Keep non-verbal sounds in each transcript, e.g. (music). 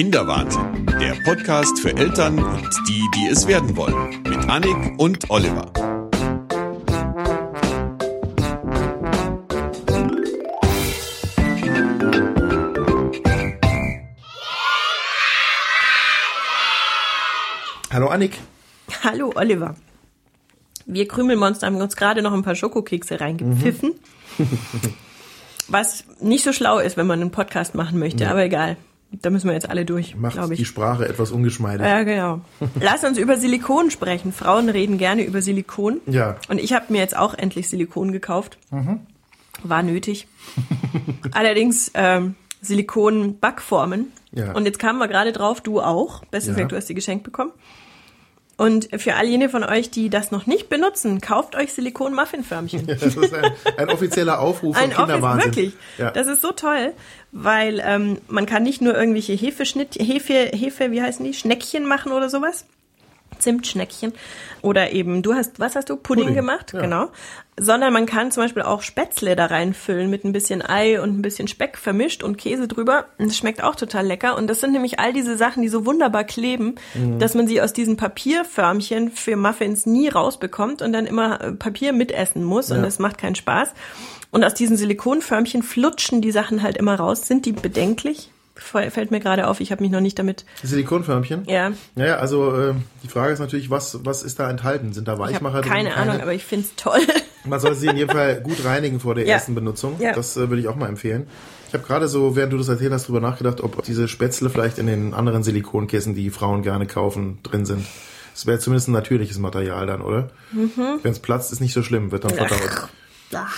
Kinderwahnsinn, der Podcast für Eltern und die, die es werden wollen, mit Annik und Oliver. Hallo Annik. Hallo Oliver. Wir Krümelmonster haben uns gerade noch ein paar Schokokekse reingepfiffen. Mhm. (laughs) Was nicht so schlau ist, wenn man einen Podcast machen möchte, Nee. aber egal. Da müssen wir jetzt alle durch, Macht glaube die ich. Sprache etwas ungeschmeidig. Ja, genau. Lass uns über Silikon sprechen. Frauen reden gerne über Silikon. Ja. Und ich habe mir jetzt auch endlich Silikon gekauft. Mhm. War nötig. (laughs) Allerdings ähm, Silikon-Backformen. Ja. Und jetzt kamen wir gerade drauf, du auch. Bestes Ja. gesagt, du hast die geschenkt bekommen. Und für all jene von euch, die das noch nicht benutzen, kauft euch Silikon-Muffinförmchen. Das ist ein, ein offizieller Aufruf (laughs) von Ein Office, Kinderwahnsinn. wirklich. Ja. Das ist so toll, weil ähm, man kann nicht nur irgendwelche Hefeschnitt, Hefe, Hefe, wie heißen die, Schneckchen machen oder sowas. Zimtschneckchen. Oder eben, du hast, was hast du? Pudding, Pudding, gemacht, ja. genau. Sondern man kann zum Beispiel auch Spätzle da reinfüllen mit ein bisschen Ei und ein bisschen Speck vermischt und Käse drüber. Und das schmeckt auch total lecker. Und das sind nämlich all diese Sachen, die so wunderbar kleben, Mhm. dass man sie aus diesen Papierförmchen für Muffins nie rausbekommt und dann immer äh, Papier mitessen muss. Und Ja. das macht keinen Spaß. Und aus diesen Silikonförmchen flutschen die Sachen halt immer raus. Sind die bedenklich? Fällt mir gerade auf, ich habe mich noch nicht damit. Silikonförmchen? Ja, Naja, also äh, die Frage ist natürlich, was, was ist da enthalten? Sind da ich Weichmacher drin? keine Ahnung, aber ich find's toll. (laughs) Man soll sie in jedem Fall gut reinigen vor der Ja. ersten Benutzung. Ja. Das äh, würde ich auch mal empfehlen. Ich habe gerade so, während du das erzählt hast, drüber nachgedacht, ob diese Spätzle vielleicht in den anderen Silikonkissen, die Frauen gerne kaufen, drin sind. Das wäre zumindest ein natürliches Material dann, oder? Mhm. Wenn es platzt, ist nicht so schlimm, wird dann verdaut. Ach,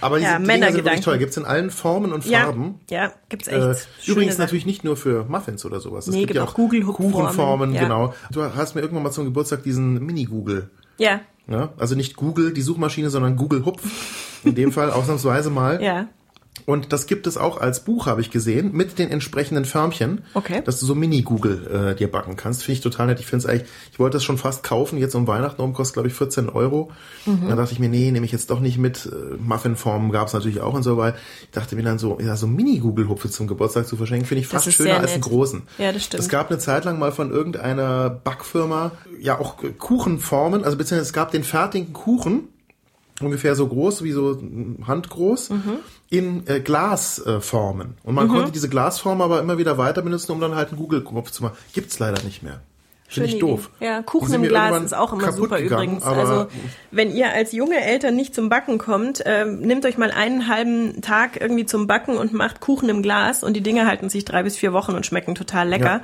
Aber diese Ja, Dinger sind wirklich toll. Gibt's in allen Formen und ja, Farben. ja, gibt's echt. Äh, schöne übrigens Sachen. natürlich nicht nur für Muffins oder sowas. Es Nee, gibt gibt ja auch Google-Hook-Formen, Kuchenformen, ja. genau. Du hast mir irgendwann mal zum Geburtstag diesen Mini-Google. Ja, Ja? Also nicht Google, die Suchmaschine, sondern Google Hupf. In dem Fall (laughs) ausnahmsweise mal. ja. Und das gibt es auch als Buch, habe ich gesehen, mit den entsprechenden Förmchen. Okay. Dass du so Mini-Google äh, dir backen kannst. Finde ich total nett. Ich finde es eigentlich, ich wollte das schon fast kaufen, jetzt um Weihnachten um, kostet glaube ich 14 Euro. Mhm. Dann dachte ich mir, nee, nehme ich jetzt doch nicht mit. Äh, Muffinformen gab es natürlich auch und so, weil ich dachte mir dann so, ja, so Mini-Google-Hupfe zum Geburtstag zu verschenken, finde ich fast schöner als einen großen. Ja, das stimmt. Es gab eine Zeit lang mal von irgendeiner Backfirma, ja auch Kuchenformen, also beziehungsweise es gab den fertigen Kuchen, ungefähr so groß wie so handgroß Mhm. in äh, Glasformen. Äh, und man konnte diese Glasform aber immer wieder weiter benutzen, um dann halt einen Google-Kopf zu machen. Gibt's leider nicht mehr. Finde ich doof. Ja, Kuchen im Glas ist auch immer super gegangen, übrigens. Also wenn ihr als junge Eltern nicht zum Backen kommt, ähm, nehmt euch mal einen halben Tag irgendwie zum Backen und macht Kuchen im Glas und die Dinge halten sich drei bis vier Wochen und schmecken total lecker. Ja.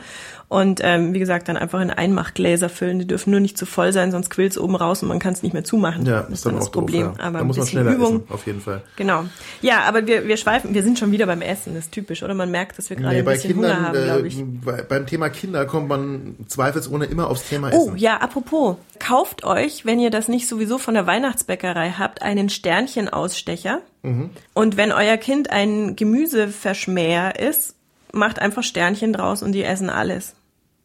Und ähm, wie gesagt, dann einfach in Einmachgläser füllen. Die dürfen nur nicht zu voll sein, sonst quillt's oben raus und man kann es nicht mehr zumachen. Ja, das ist dann auch das Problem. doof. Ja. Aber da ein muss man schneller Übung. essen, auf jeden Fall. Genau. Ja, aber wir, wir schweifen, wir sind schon wieder beim Essen, das ist typisch, oder? Man merkt, dass wir gerade Nee, ein bisschen Hunger Kindern, haben, glaube ich. äh, bei, beim Thema Kinder kommt man zweifelsohne immer aufs Thema Oh, Essen. ja, apropos. Kauft euch, wenn ihr das nicht sowieso von der Weihnachtsbäckerei habt, einen Sternchenausstecher. Mhm. Und wenn euer Kind ein Gemüseverschmäher ist, macht einfach Sternchen draus und die essen alles.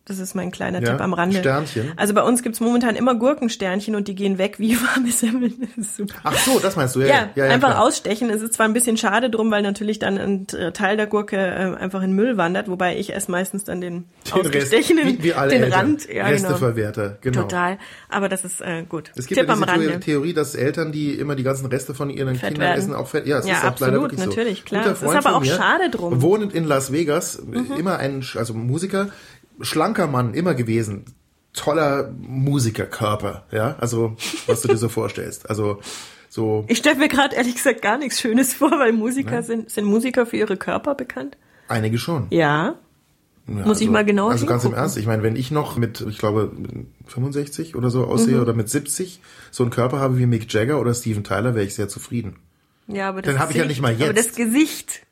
Das ist mein kleiner Ja, Tipp am Rande. Sternchen? Also bei uns gibt's momentan immer Gurkensternchen und die gehen weg wie (laughs) warme Semmeln. Das ist super. Ach so, das meinst du, ja. Ja, ja, ja einfach klar. ausstechen. Es ist zwar ein bisschen schade drum, weil natürlich dann ein äh, Teil der Gurke äh, einfach in Müll wandert, wobei ich esse meistens dann den, Den Rest, ausgestechenen, wie, wie alle den Eltern. Rand. Ja, genau. Resteverwerter, genau. Total. Aber das ist äh, gut. Es gibt Tipp ja am diese Theorie, Rande. Theorie, dass Eltern, die immer die ganzen Reste von ihren Fett Kindern werden. essen, auch fett. Ja, es Ja, ist auch leider wirklich so. natürlich, klar. Guter Es ist aber auch schade drum. Mhm. Wohnend in Las Vegas, immer ein, also Musiker, schlanker Mann, immer gewesen. Toller Musikerkörper, ja, also was du dir so (laughs) vorstellst. Also so Ich stelle mir gerade ehrlich gesagt gar nichts Schönes vor, weil Musiker sind, sind Musiker für ihre Körper bekannt. einige schon. Ja. Ja, Muss ich mal genauer Also ganz im hingucken. Ernst, ich meine, wenn ich noch mit, ich glaube, 65 oder so aussehe Mhm. oder mit 70 so einen Körper habe wie Mick Jagger oder Steven Tyler, wäre ich sehr zufrieden. Ja, aber das Dann hab ich ja nicht mal Aber jetzt. das Gesicht.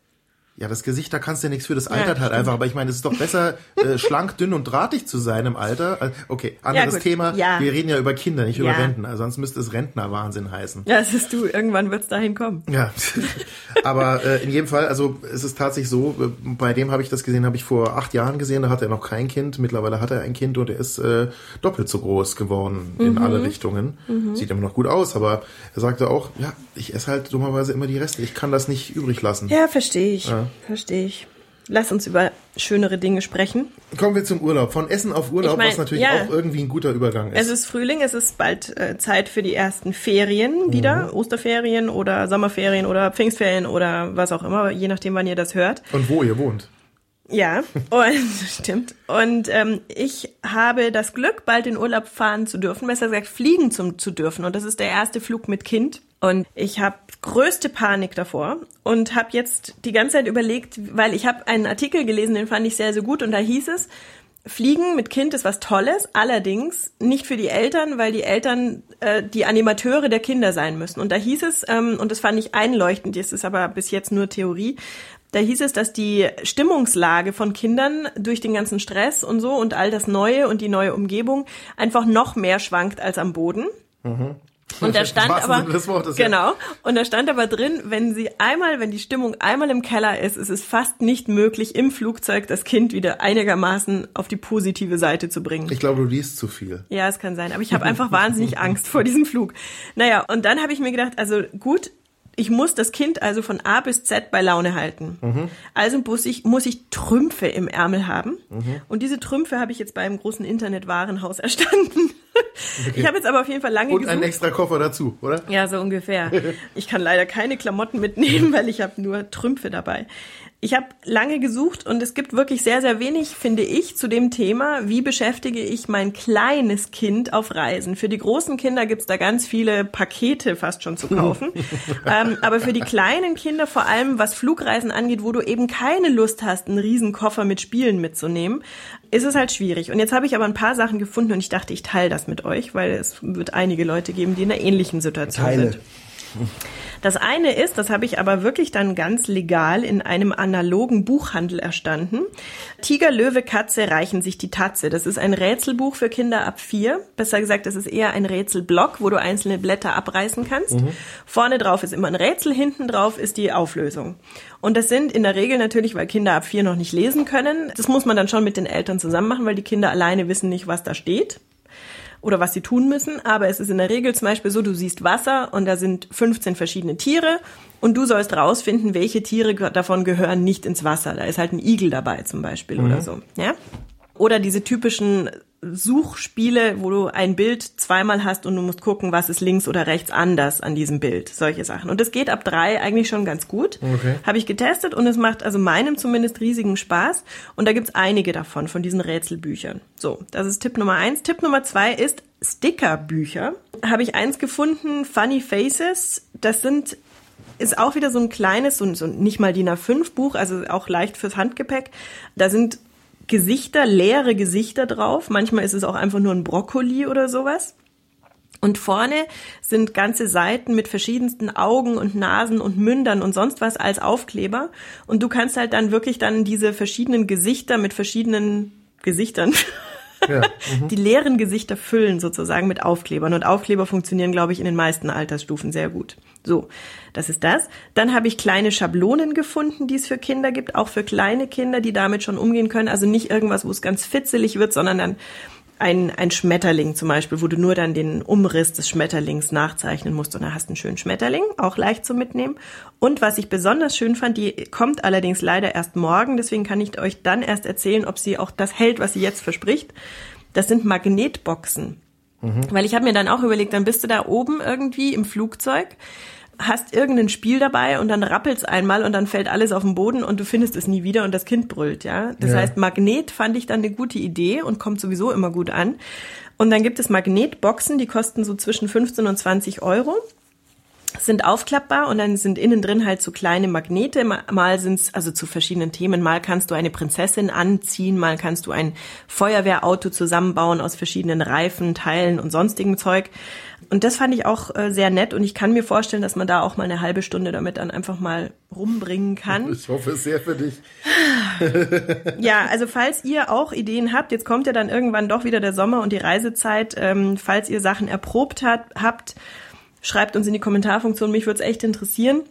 Ja, das Gesicht, da kannst du ja nichts für, das altert halt stimmt. einfach. Aber ich meine, es ist doch besser, äh, (laughs) schlank, dünn und drahtig zu sein im Alter. Also, Okay, anderes gut. Thema. Ja. Wir reden ja über Kinder, nicht über Ja. Rentner. Sonst müsste es Rentnerwahnsinn heißen. Ja, das ist du. Irgendwann wird's dahin kommen. Ja, (laughs) aber äh, in jedem Fall, also es ist tatsächlich so, äh, bei dem habe ich das gesehen, habe ich vor acht Jahren gesehen, da hat er noch kein Kind, mittlerweile hat er ein Kind und er ist äh, doppelt so groß geworden in alle Richtungen. Sieht immer noch gut aus, aber er sagte auch, ja, ich esse halt dummerweise immer die Reste, ich kann das nicht übrig lassen. Ja, verstehe ich. Verstehe ich. lass uns über schönere Dinge sprechen. Kommen wir zum Urlaub. Von Essen auf Urlaub, Ich mein, was natürlich ja. auch irgendwie ein guter Übergang ist. Es ist Frühling, es ist bald äh, Zeit für die ersten Ferien wieder, Osterferien oder Sommerferien oder Pfingstferien oder was auch immer, je nachdem, wann ihr das hört. Und wo ihr wohnt. Ja, und (laughs) stimmt. Und ähm, ich habe das Glück, bald in Urlaub fahren zu dürfen, besser gesagt fliegen zum, zu dürfen. Und das ist der erste Flug mit Kind. Und ich habe größte Panik davor und habe jetzt die ganze Zeit überlegt, weil ich habe einen Artikel gelesen, den fand ich sehr, sehr gut. Und da hieß es, Fliegen mit Kind ist was Tolles, allerdings nicht für die Eltern, weil die Eltern äh, die Animateure der Kinder sein müssen. Und da hieß es, ähm, und das fand ich einleuchtend, das ist aber bis jetzt nur Theorie, da hieß es, dass die Stimmungslage von Kindern durch den ganzen Stress und so und all das Neue und die neue Umgebung einfach noch mehr schwankt als am Boden. Und da (laughs) stand aber ja. genau und da stand aber drin, wenn sie einmal, wenn die Stimmung einmal im Keller ist, ist es fast nicht möglich im Flugzeug das Kind wieder einigermaßen auf die positive Seite zu bringen. Ich glaube, du liest zu viel. Ja, es kann sein. Aber ich habe einfach wahnsinnig (laughs) Angst vor diesem Flug. Naja, und dann habe ich mir gedacht, also gut, ich muss das Kind also von A bis Z bei Laune halten. Also muss ich, muss ich Trümpfe im Ärmel haben. Und diese Trümpfe habe ich jetzt beim großen Internetwarenhaus (laughs) erstanden. Ich habe jetzt aber auf jeden Fall lange Und gesucht. einen extra Koffer dazu, oder? Ja, so ungefähr. Ich kann leider keine Klamotten mitnehmen, (laughs) weil ich habe nur Trümpfe dabei. Ich habe lange gesucht und es gibt wirklich sehr, sehr wenig, finde ich, zu dem Thema, wie beschäftige ich mein kleines Kind auf Reisen. Für die großen Kinder gibt's da ganz viele Pakete fast schon zu kaufen. (laughs) ähm, aber für die kleinen Kinder, vor allem was Flugreisen angeht, wo du eben keine Lust hast, einen riesen Koffer mit Spielen mitzunehmen, ist es halt schwierig. Und jetzt habe ich aber ein paar Sachen gefunden und ich dachte, ich teile das mit euch, weil es wird einige Leute geben, die in einer ähnlichen Situation Teile. sind. Das eine ist, das habe ich aber wirklich dann ganz legal in einem analogen Buchhandel erstanden. Tiger, Löwe, Katze reichen sich die Tatze. Das ist ein Rätselbuch für Kinder ab vier. Besser gesagt, es ist eher ein Rätselblock, wo du einzelne Blätter abreißen kannst. Vorne drauf ist immer ein Rätsel, hinten drauf ist die Auflösung. Und das sind in der Regel natürlich, weil Kinder ab vier noch nicht lesen können. Das muss man dann schon mit den Eltern zusammen machen, weil die Kinder alleine wissen nicht, was da steht oder was sie tun müssen. Aber es ist in der Regel zum Beispiel so, du siehst Wasser und da sind 15 verschiedene Tiere und du sollst rausfinden, welche Tiere davon gehören nicht ins Wasser. Da ist halt ein Igel dabei zum Beispiel oder so. Ja? Oder diese typischen Suchspiele, wo du ein Bild zweimal hast und du musst gucken, was ist links oder rechts anders an diesem Bild. Solche Sachen. Und das geht ab drei eigentlich schon ganz gut. Okay. Habe ich getestet und es macht also meinem zumindest riesigen Spaß. Und da gibt's einige davon, von diesen Rätselbüchern. So, das ist Tipp Nummer eins. Tipp Nummer zwei ist Stickerbücher. Habe ich eins gefunden, Funny Faces. Das sind ist auch wieder so ein kleines, so, so ein nicht mal DIN A5 Buch, also auch leicht fürs Handgepäck. Da sind Gesichter, leere Gesichter drauf. Manchmal ist es auch einfach nur ein Brokkoli oder sowas. Und vorne sind ganze Seiten mit verschiedensten Augen und Nasen und Mündern und sonst was als Aufkleber. Und du kannst halt dann wirklich dann diese verschiedenen Gesichter mit verschiedenen Gesichtern, (laughs) Ja. die leeren Gesichter füllen sozusagen mit Aufklebern. Und Aufkleber funktionieren, glaube ich, in den meisten Altersstufen sehr gut. So, das ist das. Dann habe ich kleine Schablonen gefunden, die es für Kinder gibt, auch für kleine Kinder, die damit schon umgehen können. Also nicht irgendwas, wo es ganz fitzelig wird, sondern dann ein, ein Schmetterling zum Beispiel, wo du nur dann den Umriss des Schmetterlings nachzeichnen musst und dann hast du einen schönen Schmetterling, auch leicht zu mitnehmen. Und was ich besonders schön fand, die kommt allerdings leider erst morgen, deswegen kann ich euch dann erst erzählen, ob sie auch das hält, was sie jetzt verspricht. Das sind Magnetboxen. Weil ich habe mir dann auch überlegt, dann bist du da oben irgendwie im Flugzeug, hast irgendein Spiel dabei und dann rappelt's einmal und dann fällt alles auf den Boden und du findest es nie wieder und das Kind brüllt, ja. Das Ja. heißt, Magnet fand ich dann eine gute Idee und kommt sowieso immer gut an. Und dann gibt es Magnetboxen, die kosten so zwischen 15 und 20 Euro sind aufklappbar und dann sind innen drin halt so kleine Magnete. Ma- Mal sind's also zu verschiedenen Themen. Mal kannst du eine Prinzessin anziehen, mal kannst du ein Feuerwehrauto zusammenbauen aus verschiedenen Reifen, Teilen und sonstigem Zeug. Und das fand ich auch äh, sehr nett und ich kann mir vorstellen, dass man da auch mal eine halbe Stunde damit dann einfach mal rumbringen kann. Ich hoffe es sehr für dich. (laughs) Ja, also falls ihr auch Ideen habt, jetzt kommt ja dann irgendwann doch wieder der Sommer und die Reisezeit, ähm, falls ihr Sachen erprobt hat, habt, schreibt uns in die Kommentarfunktion, mich würde es echt interessieren.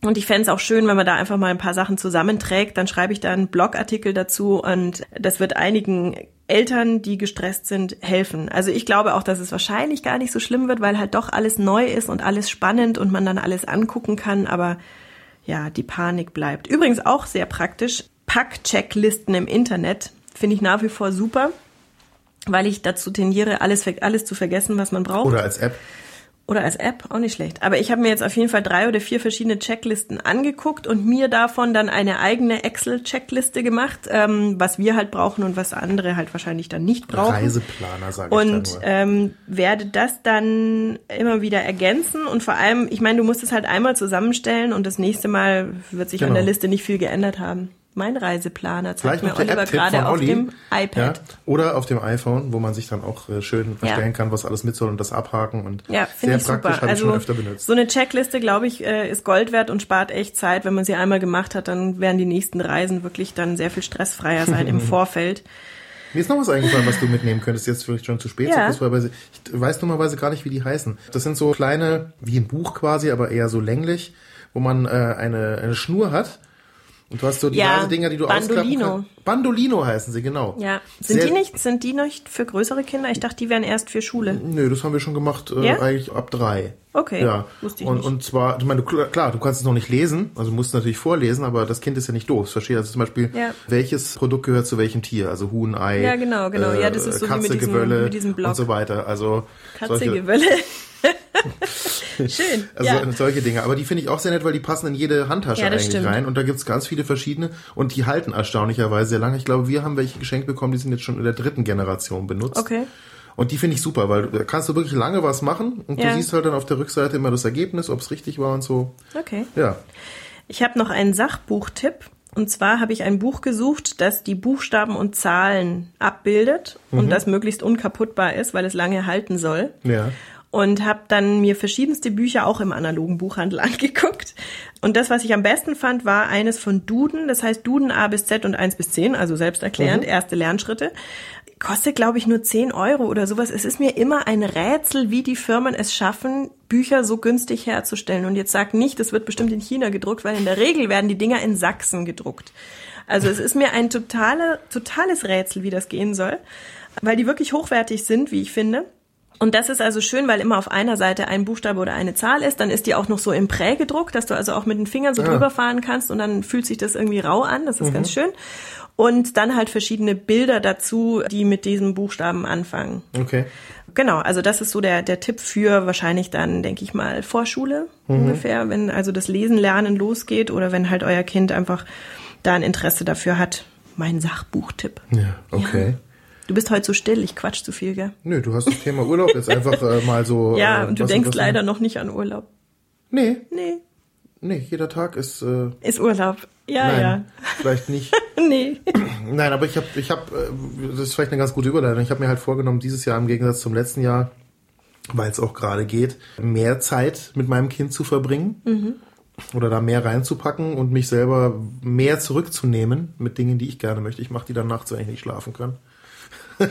Und ich fänd's auch schön, wenn man da einfach mal ein paar Sachen zusammenträgt. Dann schreibe ich da einen Blogartikel dazu und das wird einigen Eltern, die gestresst sind, helfen. Also ich glaube auch, dass es wahrscheinlich gar nicht so schlimm wird, weil halt doch alles neu ist und alles spannend und man dann alles angucken kann. Aber ja, die Panik bleibt. Übrigens auch sehr praktisch. Pack-Checklisten im Internet. Finde ich nach wie vor super, weil ich dazu tendiere, alles, alles zu vergessen, was man braucht. Oder als App. Oder als App, auch nicht schlecht. Aber ich habe mir jetzt auf jeden Fall drei oder vier verschiedene Checklisten angeguckt und mir davon dann eine eigene Excel-Checkliste gemacht, ähm, was wir halt brauchen und was andere halt wahrscheinlich dann nicht brauchen. Reiseplaner, sage ich Und nur. ähm, werde das dann immer wieder ergänzen und vor allem, ich meine, du musst es halt einmal zusammenstellen und das nächste Mal wird sich an Genau. der Liste nicht viel geändert haben. Mein Reiseplaner zeigt Vielleicht mir Oliver gerade auf Olli. dem iPad. Ja, oder auf dem iPhone, wo man sich dann auch äh, schön Ja. verstellen kann, was alles mit soll und das abhaken und Ja, sehr ich praktisch, super. habe ich schon Also öfter benutzt. so eine Checkliste, glaube ich, äh, ist Gold wert und spart echt Zeit. Wenn man sie einmal gemacht hat, dann werden die nächsten Reisen wirklich dann sehr viel stressfreier sein im (laughs) Vorfeld. Mir ist noch was eingefallen, was du mitnehmen könntest, jetzt vielleicht schon zu spät. Ja. sie- Ich weiß dummerweise gar nicht, wie die heißen. Das sind so kleine, wie ein Buch quasi, aber eher so länglich, wo man äh, eine, eine Schnur hat. Und du hast so Ja, diverse Dinger, die du ausklappen Bandolino. kannst. Bandolino heißen sie, genau. Ja, sind Sehr- die nicht, sind die nicht für größere Kinder? Ich dachte, die wären erst für Schule. Nö, das haben wir schon gemacht, äh, Ja? eigentlich ab drei. Okay, Ja. wusste ich und, nicht. und zwar, ich meine, du- klar, du kannst es noch nicht lesen, also musst es natürlich vorlesen, aber das Kind ist ja nicht doof. Es versteht also zum Beispiel, Ja. welches Produkt gehört zu welchem Tier, also Huhn, Ei, Ja, genau, genau. Ja, das ist so wie Katze, mit diesem- Gewölle mit diesem Block. und so weiter. Also Katze, solche, Gewölle. (laughs) (laughs) (laughs) Schön. also ja. solche Dinge. Aber die finde ich auch sehr nett, weil die passen in jede Handtasche Ja, eigentlich stimmt. rein. Und da gibt's ganz viele verschiedene und die halten erstaunlicherweise sehr lange. Ich glaube, wir haben welche geschenkt bekommen, die sind jetzt schon in der dritten Generation benutzt. Okay. Und die finde ich super, weil da kannst du wirklich lange was machen und Ja. du siehst halt dann auf der Rückseite immer das Ergebnis, ob es richtig war und so. Okay. Ja. Ich habe noch einen Sachbuchtipp. Und zwar habe ich ein Buch gesucht, das die Buchstaben und Zahlen abbildet Mhm. und das möglichst unkaputtbar ist, weil es lange halten soll. Ja. Und habe dann mir verschiedenste Bücher auch im analogen Buchhandel (laughs) angeguckt. Und das, was ich am besten fand, war eines von Duden. Das heißt Duden A bis Z und 1 bis 10, also selbsterklärend, erste Lernschritte. Kostet, glaube ich, nur 10 Euro oder sowas. Es ist mir immer ein Rätsel, wie die Firmen es schaffen, Bücher so günstig herzustellen. Und jetzt sag nicht, es wird bestimmt in China gedruckt, weil in der Regel werden die Dinger in Sachsen gedruckt. Also es ist mir ein totale, totales Rätsel, wie das gehen soll, weil die wirklich hochwertig sind, wie ich finde. Und das ist also schön, weil immer auf einer Seite ein Buchstabe oder eine Zahl ist. Dann ist die auch noch so im Prä gedruckt, dass du also auch mit den Fingern so drüber fahren kannst und dann fühlt sich das irgendwie rau an. Das ist ganz schön. Und dann halt verschiedene Bilder dazu, die mit diesem Buchstaben anfangen. Okay. Genau, also das ist so der, der Tipp für wahrscheinlich dann, denke ich mal, Vorschule ungefähr, wenn also das Lesen, Lernen losgeht oder wenn halt euer Kind einfach da ein Interesse dafür hat. Mein Sachbuchtipp. Ja, okay. Du bist heute so still, ich quatsch zu viel, gell? Nö, du hast das Thema Urlaub jetzt einfach äh, mal so. (laughs) Ja, äh, und du denkst was- leider noch nicht an Urlaub. Nee, Nee, nee, jeder Tag ist. Äh, ist Urlaub. Ja, nein, vielleicht nicht. ja. (laughs) Nee. (clears throat) Nein, aber ich habe, ich habe, das ist vielleicht eine ganz gute Überleitung. Ich habe mir halt vorgenommen, dieses Jahr im Gegensatz zum letzten Jahr, weil es auch gerade geht, mehr Zeit mit meinem Kind zu verbringen oder da mehr reinzupacken und mich selber mehr zurückzunehmen mit Dingen, die ich gerne möchte. Ich mache die dann nachts, wenn ich nicht schlafen kann. (laughs)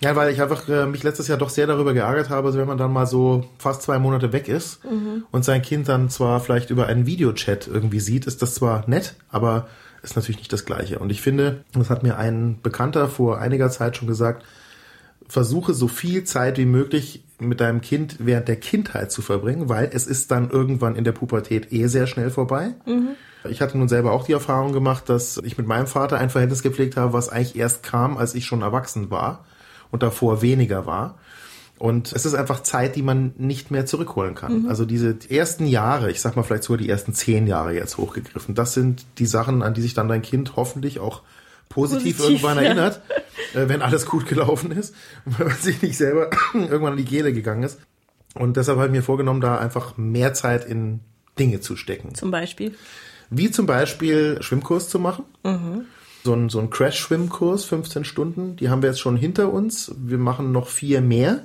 Ja, weil ich einfach äh, mich letztes Jahr doch sehr darüber geärgert habe, also wenn man dann mal so fast zwei Monate weg ist und sein Kind dann zwar vielleicht über einen Videochat irgendwie sieht, ist das zwar nett, aber ist natürlich nicht das Gleiche. Und ich finde, das hat mir ein Bekannter vor einiger Zeit schon gesagt, versuche so viel Zeit wie möglich mit deinem Kind während der Kindheit zu verbringen, weil es ist dann irgendwann in der Pubertät eh sehr schnell vorbei. Ich hatte nun selber auch die Erfahrung gemacht, dass ich mit meinem Vater ein Verhältnis gepflegt habe, was eigentlich erst kam, als ich schon erwachsen war und davor weniger war. Und es ist einfach Zeit, die man nicht mehr zurückholen kann. Also diese ersten Jahre, ich sag mal vielleicht sogar die ersten zehn Jahre jetzt hochgegriffen, das sind die Sachen, an die sich dann dein Kind hoffentlich auch positiv, Positiv, irgendwann ja. erinnert, äh, wenn alles gut gelaufen ist, (laughs) weil man sich nicht selber (clears throat) irgendwann an die Kehle gegangen ist. Und deshalb habe ich mir vorgenommen, da einfach mehr Zeit in Dinge zu stecken. Zum Beispiel. Wie zum Beispiel Schwimmkurs zu machen. So ein, so ein Crash-Schwimmkurs, 15 Stunden, die haben wir jetzt schon hinter uns. Wir machen noch vier mehr,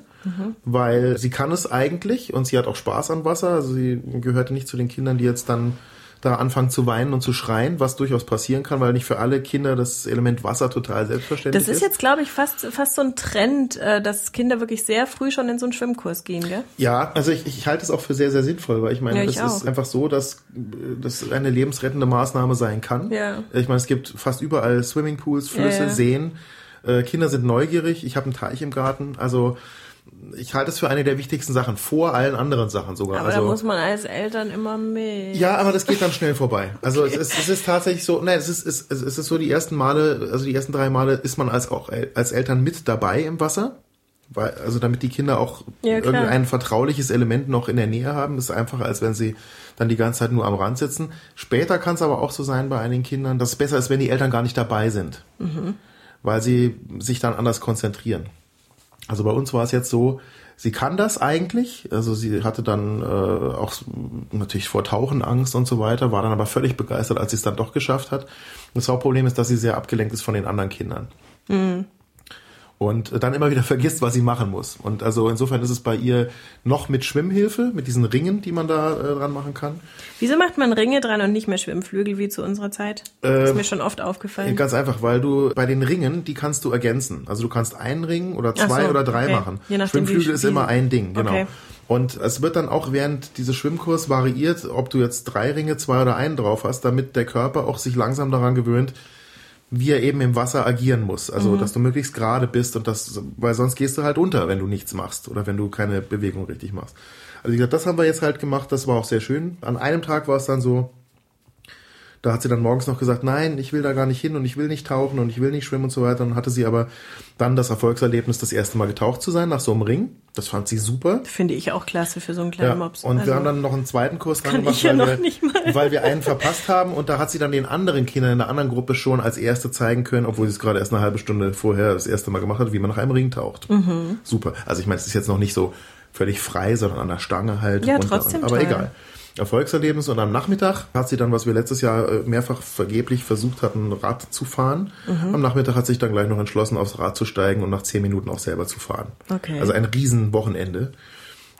weil sie kann es eigentlich und sie hat auch Spaß an Wasser. Also sie gehörte nicht zu den Kindern, die jetzt dann da anfangen zu weinen und zu schreien, was durchaus passieren kann, weil nicht für alle Kinder das Element Wasser total selbstverständlich Das ist jetzt, glaube ich, fast, fast so ein Trend, äh, dass Kinder wirklich sehr früh schon in so einen Schwimmkurs gehen, gell? Ja, also ich, ich halte es auch für sehr, sehr sinnvoll, weil ich meine, Ja, ich ist auch. einfach so, dass das eine lebensrettende Maßnahme sein kann. Ja. Ich meine, es gibt fast überall Swimmingpools, Flüsse, Ja, ja. Seen. Äh, Kinder sind neugierig. Ich habe einen Teich im Garten. Also ich halte es für eine der wichtigsten Sachen, vor allen anderen Sachen sogar. Aber also, da muss man als Eltern immer mit. ja, aber das geht dann schnell vorbei. Also es, ist, es ist tatsächlich so, nein, es ist, es, es ist so die ersten Male, also die ersten drei Male ist man als auch als Eltern mit dabei im Wasser. Weil, also damit die Kinder auch Ja, irgendein vertrauliches Element noch in der Nähe haben, ist einfacher, als wenn sie dann die ganze Zeit nur am Rand sitzen. Später kann es aber auch so sein bei einigen Kindern, dass es besser ist, wenn die Eltern gar nicht dabei sind. Weil sie sich dann anders konzentrieren. Also bei uns war es jetzt so, sie kann das eigentlich. Also sie hatte dann äh, auch natürlich vor Tauchen Angst und so weiter, war dann aber völlig begeistert, als sie es dann doch geschafft hat. Das Hauptproblem ist, dass sie sehr abgelenkt ist von den anderen Kindern. Und dann immer wieder (laughs) vergisst, was sie machen muss. Und also insofern ist es bei ihr noch mit Schwimmhilfe, mit diesen Ringen, die man da äh, dran machen kann. Wieso macht man Ringe dran und nicht mehr Schwimmflügel wie zu unserer Zeit? Ähm, ist mir schon oft aufgefallen. Ganz einfach, weil du bei den Ringen, die kannst du ergänzen. Also du kannst einen Ring oder zwei so, oder drei okay. machen. Je nachdem, Schwimmflügel ist immer ein Ding, genau. Okay. Und es wird dann auch während dieses Schwimmkurs variiert, ob du jetzt drei Ringe, zwei oder einen drauf hast, damit der Körper auch sich langsam daran gewöhnt, wie er eben im Wasser agieren muss. Mhm. Also, dass du möglichst gerade bist und das, weil sonst gehst du halt unter, wenn du nichts machst oder wenn du keine Bewegung richtig machst. Also, wie gesagt, das haben wir jetzt halt gemacht, das war auch sehr schön. An einem Tag war es dann so, da hat sie dann morgens noch gesagt, nein, ich will da gar nicht hin und ich will nicht tauchen und ich will nicht schwimmen und so weiter. Und hatte sie aber dann das Erfolgserlebnis, das erste Mal getaucht zu sein nach so einem Ring. Das fand sie super. Finde ich auch klasse für so einen kleinen Ja, Mops. und Also, wir haben dann noch einen zweiten Kurs dran gemacht, ja weil, wir, weil wir einen verpasst haben und da hat sie dann den anderen Kindern in der anderen Gruppe schon als erste zeigen können, obwohl sie es gerade erst eine halbe Stunde vorher das erste Mal gemacht hat, wie man nach einem Ring taucht. Mhm. Super. Also ich meine, es ist jetzt noch nicht so völlig frei, sondern an der Stange halt. Ja, trotzdem Aber toll. egal. Erfolgserlebnis und am Nachmittag hat sie dann, was wir letztes Jahr äh, mehrfach vergeblich versucht hatten, Rad zu fahren. Mhm. Am Nachmittag hat sich dann gleich noch entschlossen, aufs Rad zu steigen und nach zehn Minuten auch selber zu fahren. Okay. Also ein Riesenwochenende.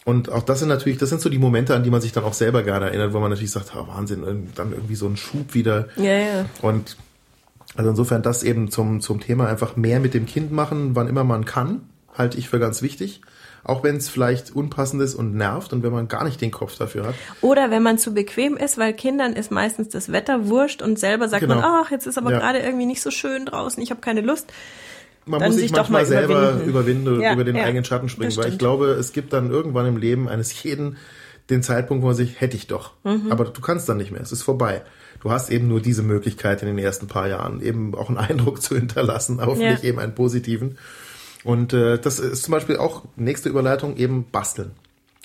Und auch das sind natürlich, das sind so die Momente, an die man sich dann auch selber gerne erinnert, wo man natürlich sagt, oh, Wahnsinn, irgend- dann irgendwie so ein Schub wieder. Ja, ja. Und also insofern das eben zum, zum Thema einfach mehr mit dem Kind machen, wann immer man kann, halte ich für ganz wichtig. Auch wenn es vielleicht unpassend ist und nervt und wenn man gar nicht den Kopf dafür hat. Oder wenn man zu bequem ist, weil Kindern ist meistens das Wetter wurscht und selber sagt Genau. man, ach, jetzt ist aber Ja. gerade irgendwie nicht so schön draußen, ich habe keine Lust. Man Dann muss sich sich doch manchmal mal selber überwinden. überwinden, Ja, über den ja, eigenen Schatten springen, weil ich glaube, es gibt dann irgendwann im Leben eines jeden den Zeitpunkt, wo man sich, hätte ich doch. Mhm. Aber du kannst dann nicht mehr, es ist vorbei. Du hast eben nur diese Möglichkeit in den ersten paar Jahren, eben auch einen Eindruck (laughs) zu hinterlassen, hoffentlich Ja. eben einen positiven. Und äh, das ist zum Beispiel auch nächste Überleitung eben basteln.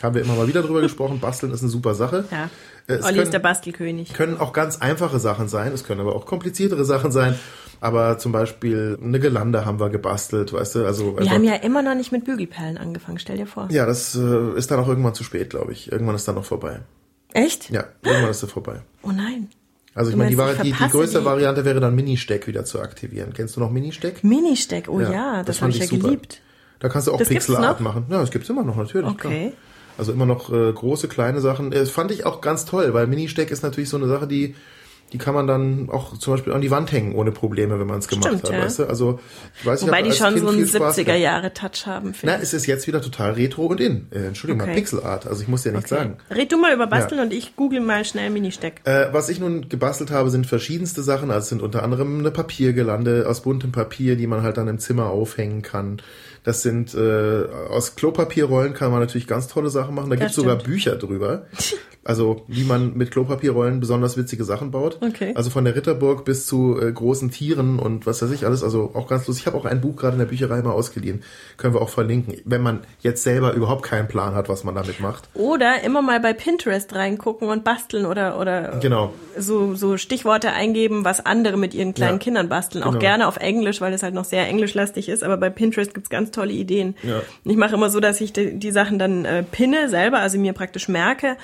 Haben wir immer mal wieder drüber (laughs) gesprochen. Basteln ist eine super Sache. Ja. Äh, es Olli können- ist der Bastelkönig. können auch ganz einfache Sachen sein, es können aber auch kompliziertere Sachen sein. Aber zum Beispiel eine Gelande haben wir gebastelt, weißt du, also Wir haben ja immer noch nicht mit Bügelperlen angefangen, stell dir vor. ja, das äh, ist dann auch irgendwann zu spät, glaube ich. Irgendwann ist dann noch vorbei. Echt? Ja, irgendwann ist es vorbei. Oh nein. Also ich meine, die, die, die größte die- Variante wäre dann Mini-Steck wieder zu aktivieren. Kennst du noch Mini-Steck? Ministeck, oh ja, das das, fand habe ich ja super. geliebt. Da kannst du auch Das Pixelart machen. Ja, das gibt's immer noch, natürlich. Okay. Klar. Also immer noch äh, große, kleine Sachen. Das fand ich auch ganz toll, weil Mini-Steck ist natürlich so eine Sache, die die kann man dann auch zum Beispiel an die Wand hängen ohne Probleme, wenn man es gemacht Stimmt, hat, ja. weißt du? Also ich weiß, ich Wobei hab die schon kind so einen viel Spaß 70er gehabt. Jahre Touch haben, Na, ich. es ist jetzt wieder total retro und in. Äh, Entschuldigung mal, Okay. Pixelart. Also ich muss dir nichts sagen. Red du mal über Basteln und ich google mal schnell Ministeck. Äh, was ich nun gebastelt habe, sind verschiedenste Sachen. Also es sind unter anderem eine Papiergelande aus buntem Papier, die man halt dann im Zimmer aufhängen kann. Das sind äh, aus Klopapierrollen kann man natürlich ganz tolle Sachen machen. Da Das gibt's sogar. Bücher drüber. (laughs) Also wie man mit Klopapierrollen besonders witzige Sachen baut. Okay. Also von der Ritterburg bis zu äh, großen Tieren und was weiß ich alles. Also auch ganz lustig. Ich habe auch ein Buch gerade in der Bücherei mal ausgeliehen. Können wir auch verlinken. Wenn man jetzt selber überhaupt keinen Plan hat, was man damit macht. Oder immer mal bei Pinterest reingucken und basteln oder, oder Genau. so, so Stichworte eingeben, was andere mit ihren kleinen Ja, Kindern basteln. Auch genau. gerne auf Englisch, weil es halt noch sehr englischlastig ist, aber bei Pinterest gibt's ganz tolle Ideen. Ja. Ich mache immer so, dass ich die, die Sachen dann äh, pinne selber, also mir praktisch merke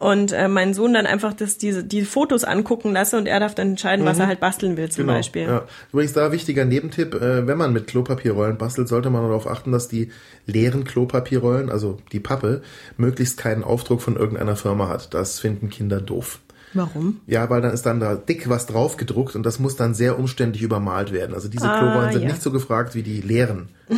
und äh, meinen Sohn dann einfach das, diese, die Fotos angucken lasse und er darf dann entscheiden, was er halt basteln will zum Beispiel. Mhm. Ja. Übrigens da wichtiger Nebentipp, äh, wenn man mit Klopapierrollen bastelt, sollte man darauf achten, dass die leeren Klopapierrollen, also die Pappe, möglichst keinen Aufdruck von irgendeiner Firma hat. Das finden Kinder doof. Warum? Ja, weil dann ist dann da dick was drauf gedruckt und das muss dann sehr umständlich übermalt werden. Also diese Ah, Klorollen sind ja. nicht so gefragt wie die leeren äh,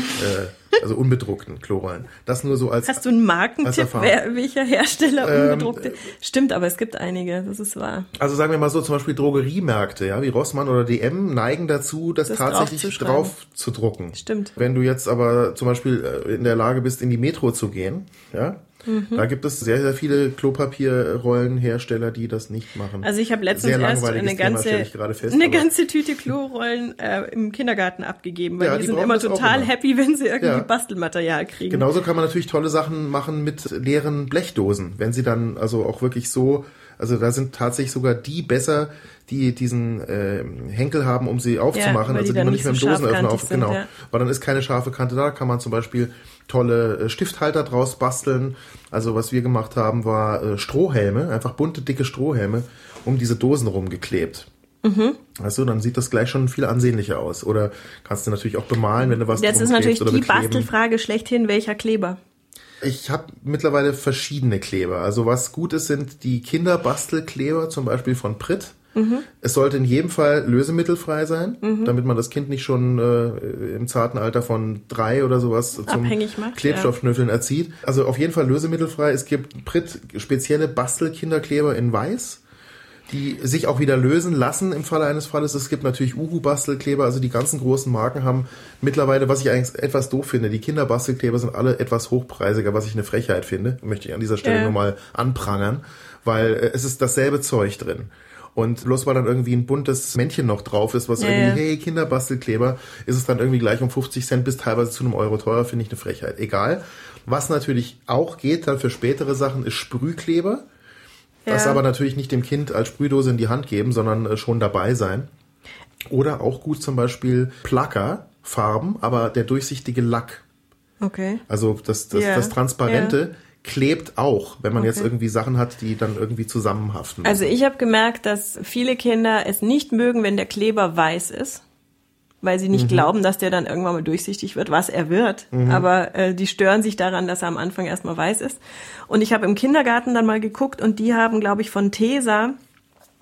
also unbedruckten Klorollen. Das nur so als Hast du einen Markentipp, wer, welcher Hersteller Ähm, unbedruckte? Stimmt, aber es gibt einige, das ist wahr. Also sagen wir mal so, zum Beispiel Drogeriemärkte, ja, wie Rossmann oder DM, neigen dazu, das, Das tatsächlich drauf zu drucken. Stimmt. Wenn du jetzt aber zum Beispiel äh, in der Lage bist, in die Metro zu gehen, ja, Mhm. da gibt es sehr, sehr viele Klopapierrollenhersteller, die das nicht machen. Also ich habe letztens erst eine Thema, ganze, gerade fest, eine ganze Tüte Klorollen äh, im Kindergarten abgegeben, weil Ja, die, die sind immer total immer. happy, wenn sie irgendwie Ja. Bastelmaterial kriegen. Genauso kann man natürlich tolle Sachen machen mit leeren Blechdosen, wenn sie dann also auch wirklich so, also da sind tatsächlich sogar die besser, die diesen äh, Henkel haben, um sie aufzumachen, weil also die die man nicht nicht mit so dem Dosenöffner auf, sind, genau, ja. weil dann ist keine scharfe Kante da, kann man zum Beispiel tolle äh, Stifthalter draus basteln. Also was wir gemacht haben, war äh, Strohhelme, einfach bunte, dicke Strohhelme, um diese Dosen rumgeklebt. Mhm. Weißt du, dann sieht das gleich schon viel ansehnlicher aus. Oder kannst du natürlich auch bemalen, wenn du was Jetzt ist natürlich die bekleben. Bastelfrage schlechthin, welcher Kleber? Ich habe mittlerweile verschiedene Kleber. Also was gut ist, sind die Kinderbastelkleber, zum Beispiel von Pritt. Mhm. Es sollte in jedem Fall lösemittelfrei sein, damit man das Kind nicht schon äh, im zarten Alter von drei oder sowas zum macht, Klebstoffschnüffeln erzieht. Also auf jeden Fall lösemittelfrei. Es gibt Pritt spezielle Bastelkinderkleber in weiß die sich auch wieder lösen lassen im Falle eines Falles. Es gibt natürlich Uhu-Bastelkleber, also die ganzen großen Marken haben mittlerweile, was ich eigentlich etwas doof finde, die Kinderbastelkleber sind alle etwas hochpreisiger, was ich eine Frechheit finde, möchte ich an dieser Stelle Ja. nur mal anprangern, weil äh, es ist dasselbe Zeug drin. Und bloß weil dann irgendwie ein buntes Männchen noch drauf ist, was Ja, irgendwie, hey, Kinderbastelkleber, ist es dann irgendwie gleich um 50 Cent bis teilweise zu einem Euro teurer, finde ich eine Frechheit. Egal. Was natürlich auch geht dann für spätere Sachen, ist Sprühkleber. Das Ja. aber natürlich nicht dem Kind als Sprühdose in die Hand geben, sondern äh, schon dabei sein. Oder auch gut zum Beispiel Placker, Farben, aber der durchsichtige Lack. Okay. Also das, das, Ja, das Transparente klebt auch, wenn man jetzt Okay. irgendwie Sachen hat, die dann irgendwie zusammenhaften. Also ich habe gemerkt, dass viele Kinder es nicht mögen, wenn der Kleber weiß ist, weil sie Mhm. nicht glauben, dass der dann irgendwann mal durchsichtig wird, was er wird. Mhm. Aber äh, die stören sich daran, dass er am Anfang erstmal weiß ist. Und ich habe im Kindergarten dann mal geguckt und die haben, glaube ich, von Tesa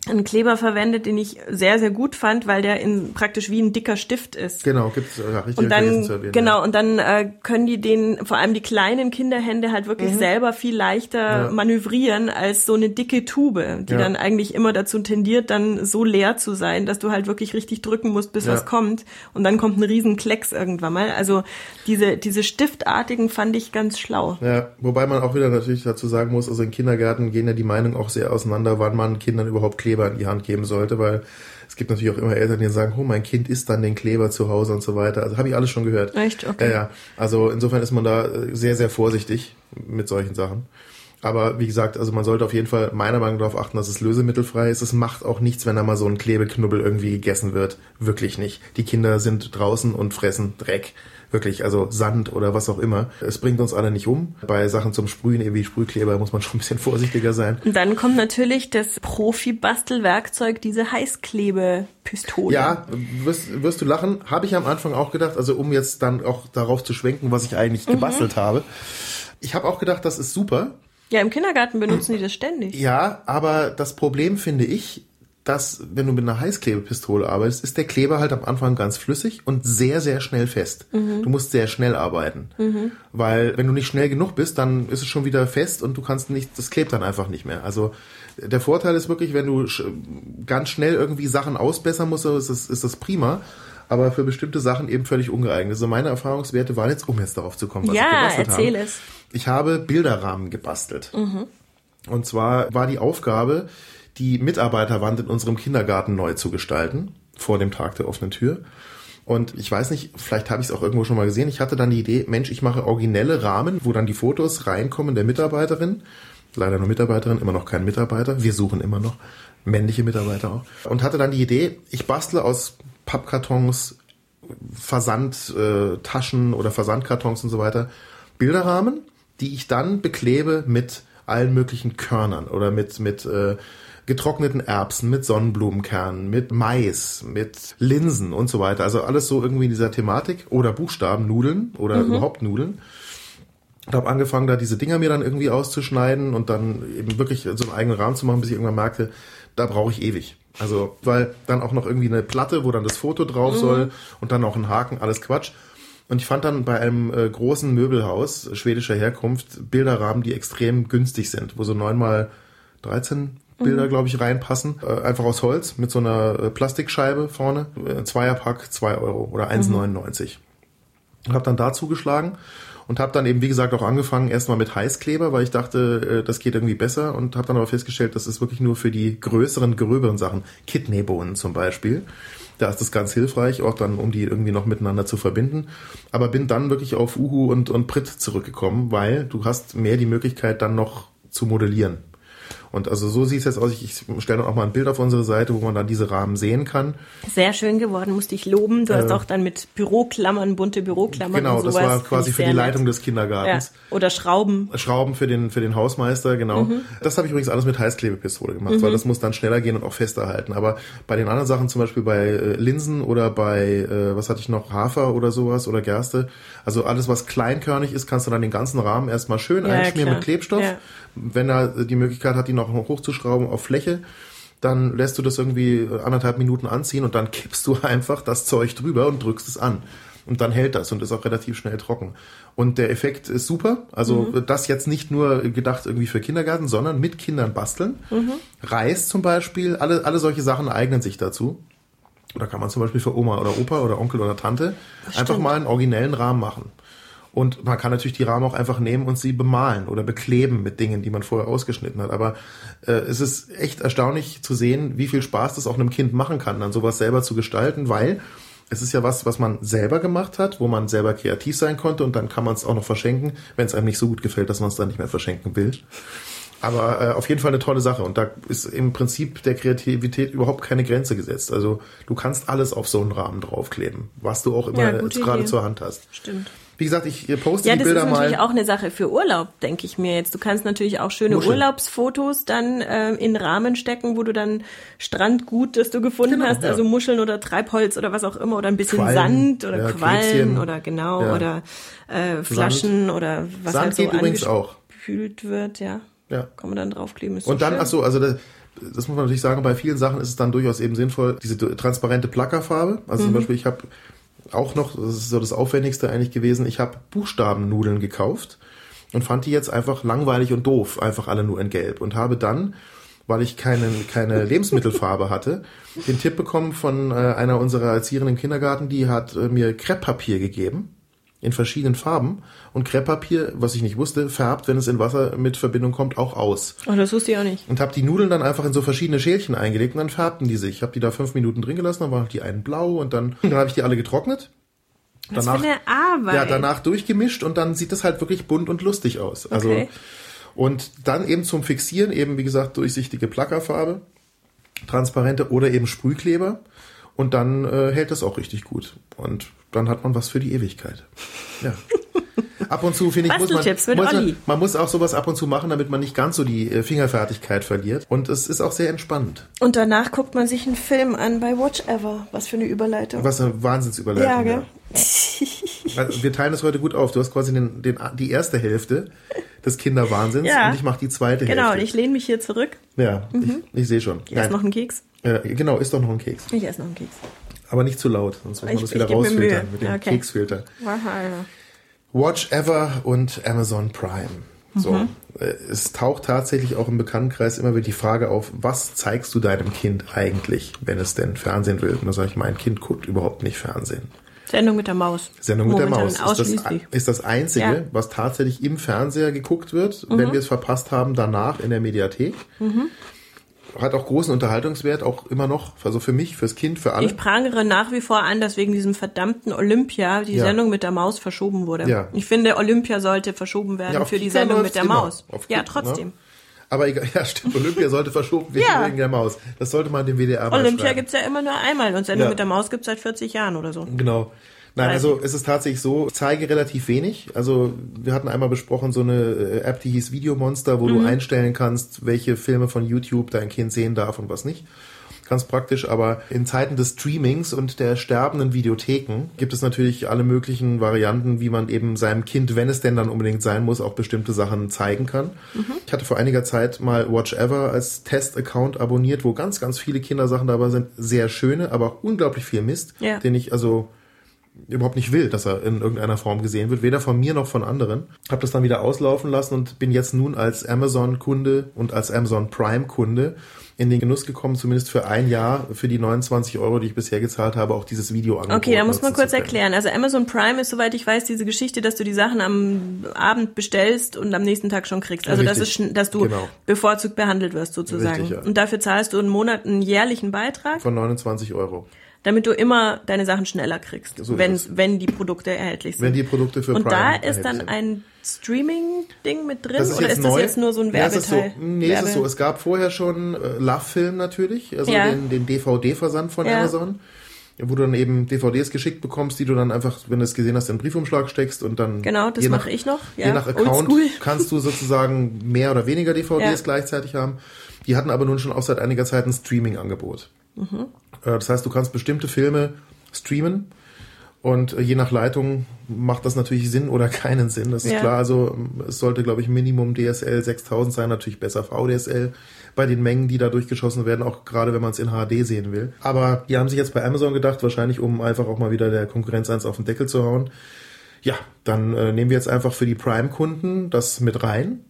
einen Kleber verwendet, den ich sehr, sehr gut fand, weil der in praktisch wie ein dicker Stift ist. genau, gibt's ja, richtig Und vergessen zu dann, erwähnen, genau, ja. und dann äh, können die den, vor allem die kleinen Kinderhände halt Mhm. wirklich selber viel leichter Ja. manövrieren als so eine dicke Tube, die Ja. dann eigentlich immer dazu tendiert, dann so leer zu sein, dass du halt wirklich richtig drücken musst, bis Ja. was kommt. Und dann kommt ein riesen Klecks irgendwann mal. Also diese, diese Stiftartigen fand ich ganz schlau. Ja, wobei man auch wieder natürlich dazu sagen muss, also in Kindergärten gehen ja die Meinungen auch sehr auseinander, wann man Kindern überhaupt Kleber in die Hand geben sollte, weil es gibt natürlich auch immer Eltern, die sagen, oh, mein Kind isst dann den Kleber zu Hause und so weiter. Also habe ich alles schon gehört. Echt? Okay. Ja, ja. Also insofern ist man da äh, sehr, sehr vorsichtig mit solchen Sachen. Aber wie gesagt, also man sollte auf jeden Fall meiner Meinung nach darauf achten, dass es lösemittelfrei ist. Es macht auch nichts, wenn da mal so ein Klebeknubbel irgendwie gegessen wird. Wirklich nicht. Die Kinder sind draußen und fressen Dreck. Wirklich, also Sand oder was auch immer. Es bringt uns alle nicht um. Bei Sachen zum Sprühen, wie Sprühkleber, muss man schon ein bisschen (laughs) vorsichtiger sein. Und dann kommt natürlich das Profi-Bastelwerkzeug, diese Heißklebepistole. Ja, wirst, wirst du lachen, habe ich am Anfang auch gedacht, also um jetzt dann auch darauf zu schwenken, was ich eigentlich gebastelt habe. Ich habe auch gedacht, das ist super. Ja, im Kindergarten benutzen die das ständig. Ja, aber das Problem finde ich, dass wenn du mit einer Heißklebepistole arbeitest, ist der Kleber halt am Anfang ganz flüssig und sehr, sehr schnell fest. Du musst sehr schnell arbeiten. Weil wenn du nicht schnell genug bist, dann ist es schon wieder fest und du kannst nicht, das klebt dann einfach nicht mehr. Also der Vorteil ist wirklich, wenn du ganz schnell irgendwie Sachen ausbessern musst, ist das, ist das prima. Aber für bestimmte Sachen eben völlig ungeeignet. Also meine Erfahrungswerte waren jetzt, um jetzt darauf zu kommen, was ich Ja, gebastelt erzähl habe. es. Ich habe Bilderrahmen gebastelt. Und zwar war die Aufgabe, die Mitarbeiterwand in unserem Kindergarten neu zu gestalten, vor dem Tag der offenen Tür. Und ich weiß nicht, vielleicht habe ich es auch irgendwo schon mal gesehen. Ich hatte dann die Idee, Mensch, ich mache originelle Rahmen, wo dann die Fotos reinkommen der Mitarbeiterin. Leider nur Mitarbeiterin, immer noch kein Mitarbeiter. Wir suchen immer noch männliche Mitarbeiter auch. Und hatte dann die Idee, ich bastle aus Pappkartons, Versandtaschen äh, oder Versandkartons und so weiter Bilderrahmen, die ich dann beklebe mit allen möglichen Körnern oder mit, mit äh, getrockneten Erbsen, mit Sonnenblumenkernen, mit Mais, mit Linsen und so weiter. Also alles so irgendwie in dieser Thematik oder Buchstaben, Nudeln oder überhaupt Nudeln. Und habe angefangen, da diese Dinger mir dann irgendwie auszuschneiden und dann eben wirklich so einen eigenen Rahmen zu machen, bis ich irgendwann merkte, da brauche ich ewig. Also, weil dann auch noch irgendwie eine Platte, wo dann das Foto drauf soll und dann auch ein Haken, alles Quatsch. Und ich fand dann bei einem äh, großen Möbelhaus schwedischer Herkunft Bilderrahmen, die extrem günstig sind, wo so neun mal 13 Bilder, glaube ich, reinpassen. Äh, einfach aus Holz mit so einer äh, Plastikscheibe vorne. Äh, Zweierpack, zwei Euro oder 1,99. Und habe dann da zugeschlagen und habe dann eben, wie gesagt, auch angefangen erstmal mit Heißkleber, weil ich dachte, äh, das geht irgendwie besser und habe dann aber festgestellt, das ist wirklich nur für die größeren, gröberen Sachen. Kidneybohnen zum Beispiel. Da ist das ganz hilfreich, auch dann, um die irgendwie noch miteinander zu verbinden. Aber bin dann wirklich auf Uhu und, und Prit zurückgekommen, weil du hast mehr die Möglichkeit dann noch zu modellieren. Und also so sieht es jetzt aus. Ich, ich stelle dann auch mal ein Bild auf unsere Seite, wo man dann diese Rahmen sehen kann. Sehr schön geworden, musste ich loben. Du äh, hast auch dann mit Büroklammern, bunte Büroklammern Genau, das war quasi für die Leitung des Kindergartens. Ja. Oder Schrauben. Schrauben für den, für den Hausmeister, genau. Mhm. Das habe ich übrigens alles mit Heißklebepistole gemacht, mhm. weil das muss dann schneller gehen und auch fester halten. Aber bei den anderen Sachen, zum Beispiel bei äh, Linsen oder bei, äh, was hatte ich noch, Hafer oder sowas oder Gerste, also alles, was kleinkörnig ist, kannst du dann den ganzen Rahmen erstmal schön ja, einschmieren klar. mit Klebstoff. Ja. Wenn er die Möglichkeit hat, die noch hochzuschrauben auf Fläche, dann lässt du das irgendwie anderthalb Minuten anziehen und dann kippst du (laughs) einfach das Zeug drüber und drückst es an. Und dann hält das und ist auch relativ schnell trocken. Und der Effekt ist super. Also mhm. das jetzt nicht nur gedacht irgendwie für Kindergarten, sondern mit Kindern basteln. Mhm. Reis zum Beispiel, alle, alle solche Sachen eignen sich dazu. Oder kann man zum Beispiel für Oma oder Opa oder Onkel oder Tante einfach mal einen originellen Rahmen machen. Und man kann natürlich die Rahmen auch einfach nehmen und sie bemalen oder bekleben mit Dingen, die man vorher ausgeschnitten hat. Aber äh, es ist echt erstaunlich zu sehen, wie viel Spaß das auch einem Kind machen kann, dann sowas selber zu gestalten, weil es ist ja was, was man selber gemacht hat, wo man selber kreativ sein konnte und dann kann man es auch noch verschenken, wenn es einem nicht so gut gefällt, dass man es dann nicht mehr verschenken will. Aber äh, auf jeden Fall eine tolle Sache und da ist im Prinzip der Kreativität überhaupt keine Grenze gesetzt. Also du kannst alles auf so einen Rahmen draufkleben, was du auch immer ja, gerade zur Hand hast. Stimmt. Wie gesagt, ich poste ja, die Bilder mal. Ja, das ist natürlich auch eine Sache für Urlaub, denke ich mir jetzt. Du kannst natürlich auch schöne Muscheln. Urlaubsfotos dann äh, in Rahmen stecken, wo du dann Strandgut, das du gefunden genau, hast, ja. also Muscheln oder Treibholz oder was auch immer oder ein bisschen Quallen, Sand oder ja, Quallen Krebschen, oder genau ja. oder äh, Flaschen Sand. oder was Sand halt so auch. wird, ja. Ja. Kann man dann draufkleben. Ist Und dann, schön. ach so, also das, das muss man natürlich sagen, bei vielen Sachen ist es dann durchaus eben sinnvoll, diese transparente Plackerfarbe. Also mhm. zum Beispiel, ich habe auch noch, das ist so das Aufwendigste eigentlich gewesen, ich habe Buchstabennudeln gekauft und fand die jetzt einfach langweilig und doof, einfach alle nur in Gelb. Und habe dann, weil ich keine, keine (laughs) Lebensmittelfarbe hatte, den Tipp bekommen von äh, einer unserer Erzieherinnen im Kindergarten, die hat äh, mir Krepppapier gegeben in verschiedenen Farben und Krepppapier, was ich nicht wusste, färbt, wenn es in Wasser mit Verbindung kommt, auch aus. Oh, das wusste ich auch nicht. Und habe die Nudeln dann einfach in so verschiedene Schälchen eingelegt und dann färbten die sich. Ich habe die da fünf Minuten drin gelassen, dann waren die einen blau und dann, dann habe ich die alle getrocknet. Was danach, für eine Arbeit. Ja, danach durchgemischt und dann sieht das halt wirklich bunt und lustig aus. Also okay. und dann eben zum Fixieren eben wie gesagt durchsichtige Plackerfarbe, transparente oder eben Sprühkleber und dann äh, hält das auch richtig gut und dann hat man was für die Ewigkeit. Ja. Ab und zu finde ich, muss man, muss man, man muss auch sowas ab und zu machen, damit man nicht ganz so die äh, Fingerfertigkeit verliert. Und es ist auch sehr entspannend. Und danach guckt man sich einen Film an bei Watch Ever. Was für eine Überleitung. Was eine Wahnsinnsüberleitung. Ja, gell? Ja. (laughs) Also wir teilen das heute gut auf. Du hast quasi den, den, die erste Hälfte des Kinderwahnsinns ja. und ich mache die zweite genau, Hälfte. Genau, und ich lehne mich hier zurück. Ja, mhm. ich, ich sehe schon. Ich esse noch einen Keks. Äh, genau, isst doch noch einen Keks. Ich esse noch einen Keks. Aber nicht zu laut, sonst muss man das wieder rausfiltern mit dem okay. Keksfilter. Watch Ever und Amazon Prime. So. Mhm. Äh, es taucht tatsächlich auch im Bekanntenkreis immer wieder die Frage auf, was zeigst du deinem Kind eigentlich, wenn es denn Fernsehen will? Und da sage ich, mein Kind guckt überhaupt nicht Fernsehen. Sendung mit der Maus. Sendung mit Momentan der Maus ist das, ist das Einzige, ja. was tatsächlich im Fernseher geguckt wird, mhm. wenn wir es verpasst haben, danach in der Mediathek. Mhm hat auch großen Unterhaltungswert, auch immer noch, also für mich, fürs Kind, für alle. Ich prangere nach wie vor an, dass wegen diesem verdammten Olympia die ja. Sendung mit der Maus verschoben wurde. Ja. Ich finde, Olympia sollte verschoben werden ja, für die Sendung mit der immer. Maus. Auf ja, trotzdem. Ne? Aber egal, (laughs) ja, stimmt, Olympia sollte verschoben werden ja. wegen der Maus. Das sollte man dem WDR Olympia gibt's ja immer nur einmal und Sendung mit der Maus gibt's seit 40 Jahren oder so. Genau. Nein, also es ist tatsächlich so, zeige relativ wenig. Also wir hatten einmal besprochen so eine äh, App, die hieß Videomonster, wo mhm. du einstellen kannst, welche Filme von YouTube dein Kind sehen darf und was nicht. Ganz praktisch, aber in Zeiten des Streamings und der sterbenden Videotheken gibt es natürlich alle möglichen Varianten, wie man eben seinem Kind, wenn es denn dann unbedingt sein muss, auch bestimmte Sachen zeigen kann. Mhm. Ich hatte vor einiger Zeit mal Watch Ever als Test-Account abonniert, wo ganz, ganz viele Kindersachen dabei sind. Sehr schöne, aber auch unglaublich viel Mist, ja. den ich also überhaupt nicht will, dass er in irgendeiner Form gesehen wird, weder von mir noch von anderen. Habe das dann wieder auslaufen lassen und bin jetzt nun als Amazon-Kunde und als Amazon Prime-Kunde in den Genuss gekommen, zumindest für ein Jahr, für die 29 Euro, die ich bisher gezahlt habe, auch dieses Video angeboten. Okay, da muss man kurz erklären. Also Amazon Prime ist, soweit ich weiß, diese Geschichte, dass du die Sachen am Abend bestellst und am nächsten Tag schon kriegst. Also Richtig. das ist, dass du Genau. bevorzugt behandelt wirst sozusagen. Richtig, ja. Und dafür zahlst du einen Monat einen jährlichen Beitrag, Von 29 Euro. Damit du immer deine Sachen schneller kriegst, So wenn, es. wenn die Produkte erhältlich sind. Wenn die Produkte für und Prime da ist dann sind. ein Streaming-Ding mit drin Das ist oder ist das neu. jetzt nur so ein es ist so, Werbeteil? nee, es ist Werbe- so. Es gab vorher schon äh, Love-Film natürlich, also Ja. den, den DVD-Versand von Ja. Amazon, wo du dann eben DVDs geschickt bekommst, die du dann einfach, wenn du es gesehen hast, in den Briefumschlag steckst und dann Genau, das mache ich noch. Ja, je nach Account (laughs) kannst du sozusagen mehr oder weniger DVDs Ja. gleichzeitig haben. Die hatten aber nun schon auch seit einiger Zeit ein Streaming-Angebot. Mhm. Äh, Das heißt, du kannst bestimmte Filme streamen und äh, je nach Leitung macht das natürlich Sinn oder (laughs) keinen Sinn. Das ist Ja. klar. Also es sollte, glaube ich, Minimum DSL 6000 sein, natürlich besser VDSL bei den Mengen, die da durchgeschossen werden, auch gerade wenn man es in HD sehen will. Aber die haben sich jetzt bei Amazon gedacht, wahrscheinlich um einfach auch mal wieder der Konkurrenz eins auf den Deckel zu hauen. Ja, dann äh, nehmen wir jetzt einfach für die Prime-Kunden das mit rein.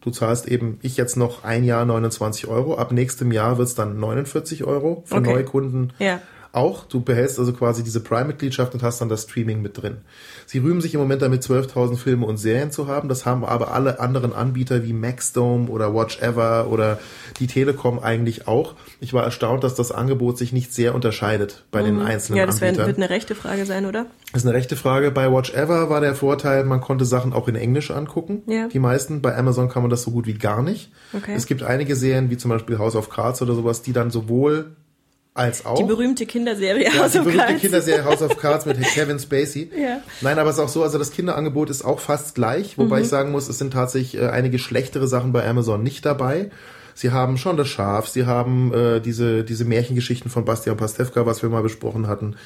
Du zahlst eben, ich jetzt noch ein Jahr 29 Euro. Ab nächstem Jahr wird's dann 49 Euro für Okay. neue Kunden Ja. Auch. Du behältst also quasi diese Prime-Mitgliedschaft und hast dann das Streaming mit drin. Sie rühmen sich im Moment damit 12.000 Filme und Serien zu haben. Das haben aber alle anderen Anbieter wie Maxdome oder Watch Ever oder die Telekom eigentlich auch. Ich war erstaunt, dass das Angebot sich nicht sehr unterscheidet bei den einzelnen Mhm. Ja, das Anbietern. wird eine rechte Frage sein, oder? Das ist eine rechte Frage. Bei Watch Ever war der Vorteil, man konnte Sachen auch in Englisch angucken. Ja. Die meisten. Bei Amazon kann man das so gut wie gar nicht. Okay. Es gibt einige Serien, wie zum Beispiel House of Cards oder sowas, die dann sowohl als auch Die berühmte Kinderserie ja, House die of berühmte Cards. Kinderserie House of Cards mit (laughs) Kevin Spacey. Ja. Nein, aber es ist auch so, also das Kinderangebot ist auch fast gleich, wobei Mhm. ich sagen muss, es sind tatsächlich äh, einige schlechtere Sachen bei Amazon nicht dabei. Sie haben schon das Schaf, sie haben äh, diese, diese Märchengeschichten von Bastian Pastewka, was wir mal besprochen hatten.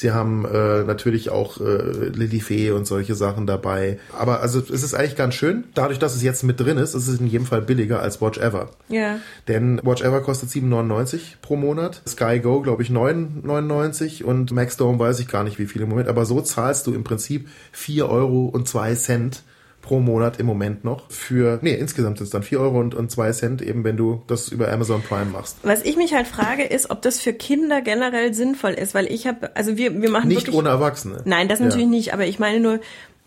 Sie haben äh, natürlich auch äh, Lilly Fee und solche Sachen dabei. Aber also es ist eigentlich ganz schön. Dadurch, dass es jetzt mit drin ist, ist es in jedem Fall billiger als Watch Ever. Ja. Denn Watch Ever kostet 7,99 pro Monat. Sky Go, glaube ich, 9,99 und Maxdome weiß ich gar nicht, wie viel im Moment. Aber so zahlst du im Prinzip 4 Euro und 2 Cent pro Monat im Moment noch für, nee, insgesamt sind es dann 4 Euro und, und 2 Cent eben, wenn du das über Amazon Prime machst. Was ich mich halt frage, ist, ob das für Kinder generell sinnvoll ist, weil ich habe, also wir, wir machen Nicht wirklich, ohne Erwachsene. Nein, das Ja. natürlich nicht, aber ich meine nur,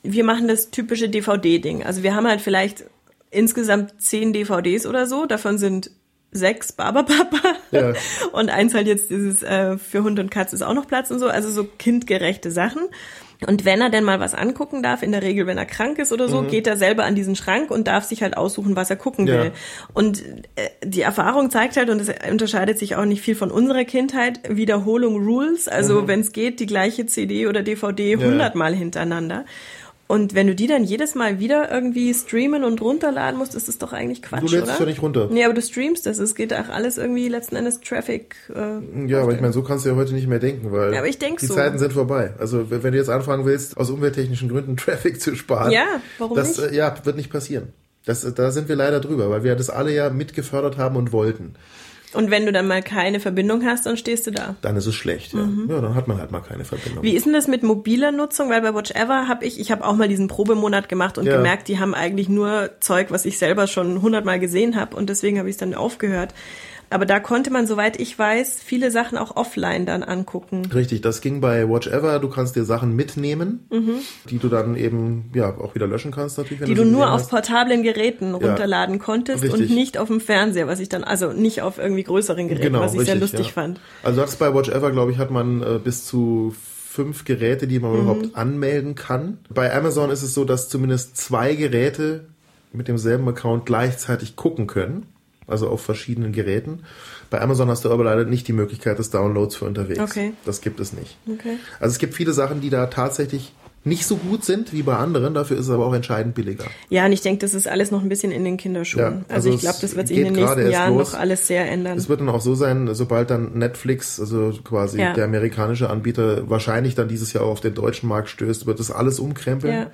wir machen das typische DVD-Ding. Also wir haben halt vielleicht insgesamt zehn DVDs oder so, davon sind sechs Barberpapa Ja. (laughs) und eins halt jetzt dieses äh, für Hund und Katze ist auch noch Platz und so, also so kindgerechte Sachen. Und wenn er denn mal was angucken darf, in der Regel, wenn er krank ist oder so, geht er selber an diesen Schrank und darf sich halt aussuchen, was er gucken Ja. will. Und äh, die Erfahrung zeigt halt, und es unterscheidet sich auch nicht viel von unserer Kindheit, Wiederholung Rules. Also wenn es geht, die gleiche CD oder DVD hundertmal hintereinander. Und wenn du die dann jedes Mal wieder irgendwie streamen und runterladen musst, ist das doch eigentlich Quatsch, Du lädst oder? es ja nicht runter. Nee, aber du streamst das. Es geht auch alles irgendwie letzten Endes Traffic. Äh, Ja, aber ich meine, so kannst du ja heute nicht mehr denken, weil Ja, aber ich denk die so. Zeiten sind vorbei. Also wenn du jetzt anfangen willst, aus umwelttechnischen Gründen (laughs) Traffic zu sparen, Ja, warum das nicht? Äh, ja, wird nicht passieren. Das, äh, da sind wir leider drüber, weil wir das alle ja mitgefördert haben und wollten. Und wenn du dann mal keine Verbindung hast, dann stehst du da. Dann ist es schlecht, ja. Ja, dann hat man halt mal keine Verbindung. Mhm. Wie ist denn das mit mobiler Nutzung? Weil bei Watch Ever habe ich, ich habe auch mal diesen Probemonat gemacht und Ja. gemerkt, die haben eigentlich nur Zeug, was ich selber schon hundertmal gesehen habe und deswegen habe ich es dann aufgehört. Aber da konnte man, soweit ich weiß, viele Sachen auch offline dann angucken. Richtig, das ging bei Watch Ever. Du kannst dir Sachen mitnehmen, die du dann eben ja auch wieder löschen kannst natürlich. Mhm. Die du nur auf hast. portablen Geräten runterladen konntest und Richtig. nicht auf dem Fernseher, was ich dann, also nicht auf irgendwie größeren Geräten, Genau, was ich sehr richtig, lustig ja. fand. Also das bei Watch Ever, glaube ich, hat man äh, bis zu fünf Geräte, die man Mhm. überhaupt anmelden kann. Bei Amazon ist es so, dass zumindest zwei Geräte mit demselben Account gleichzeitig gucken können. Also auf verschiedenen Geräten. Bei Amazon hast du aber leider nicht die Möglichkeit des Downloads für unterwegs. Okay. Das gibt es nicht. Okay. Also es gibt viele Sachen, die da tatsächlich nicht so gut sind wie bei anderen, dafür ist es aber auch entscheidend billiger. Ja, und ich denke, das ist alles noch ein bisschen in den Kinderschuhen. Ja, also, also ich glaube, das wird sich in den nächsten Jahren los. noch alles sehr ändern. Es wird dann auch so sein, sobald dann Netflix, also quasi Ja. der amerikanische Anbieter, wahrscheinlich dann dieses Jahr auch auf den deutschen Markt stößt, wird das alles umkrempeln. Ja.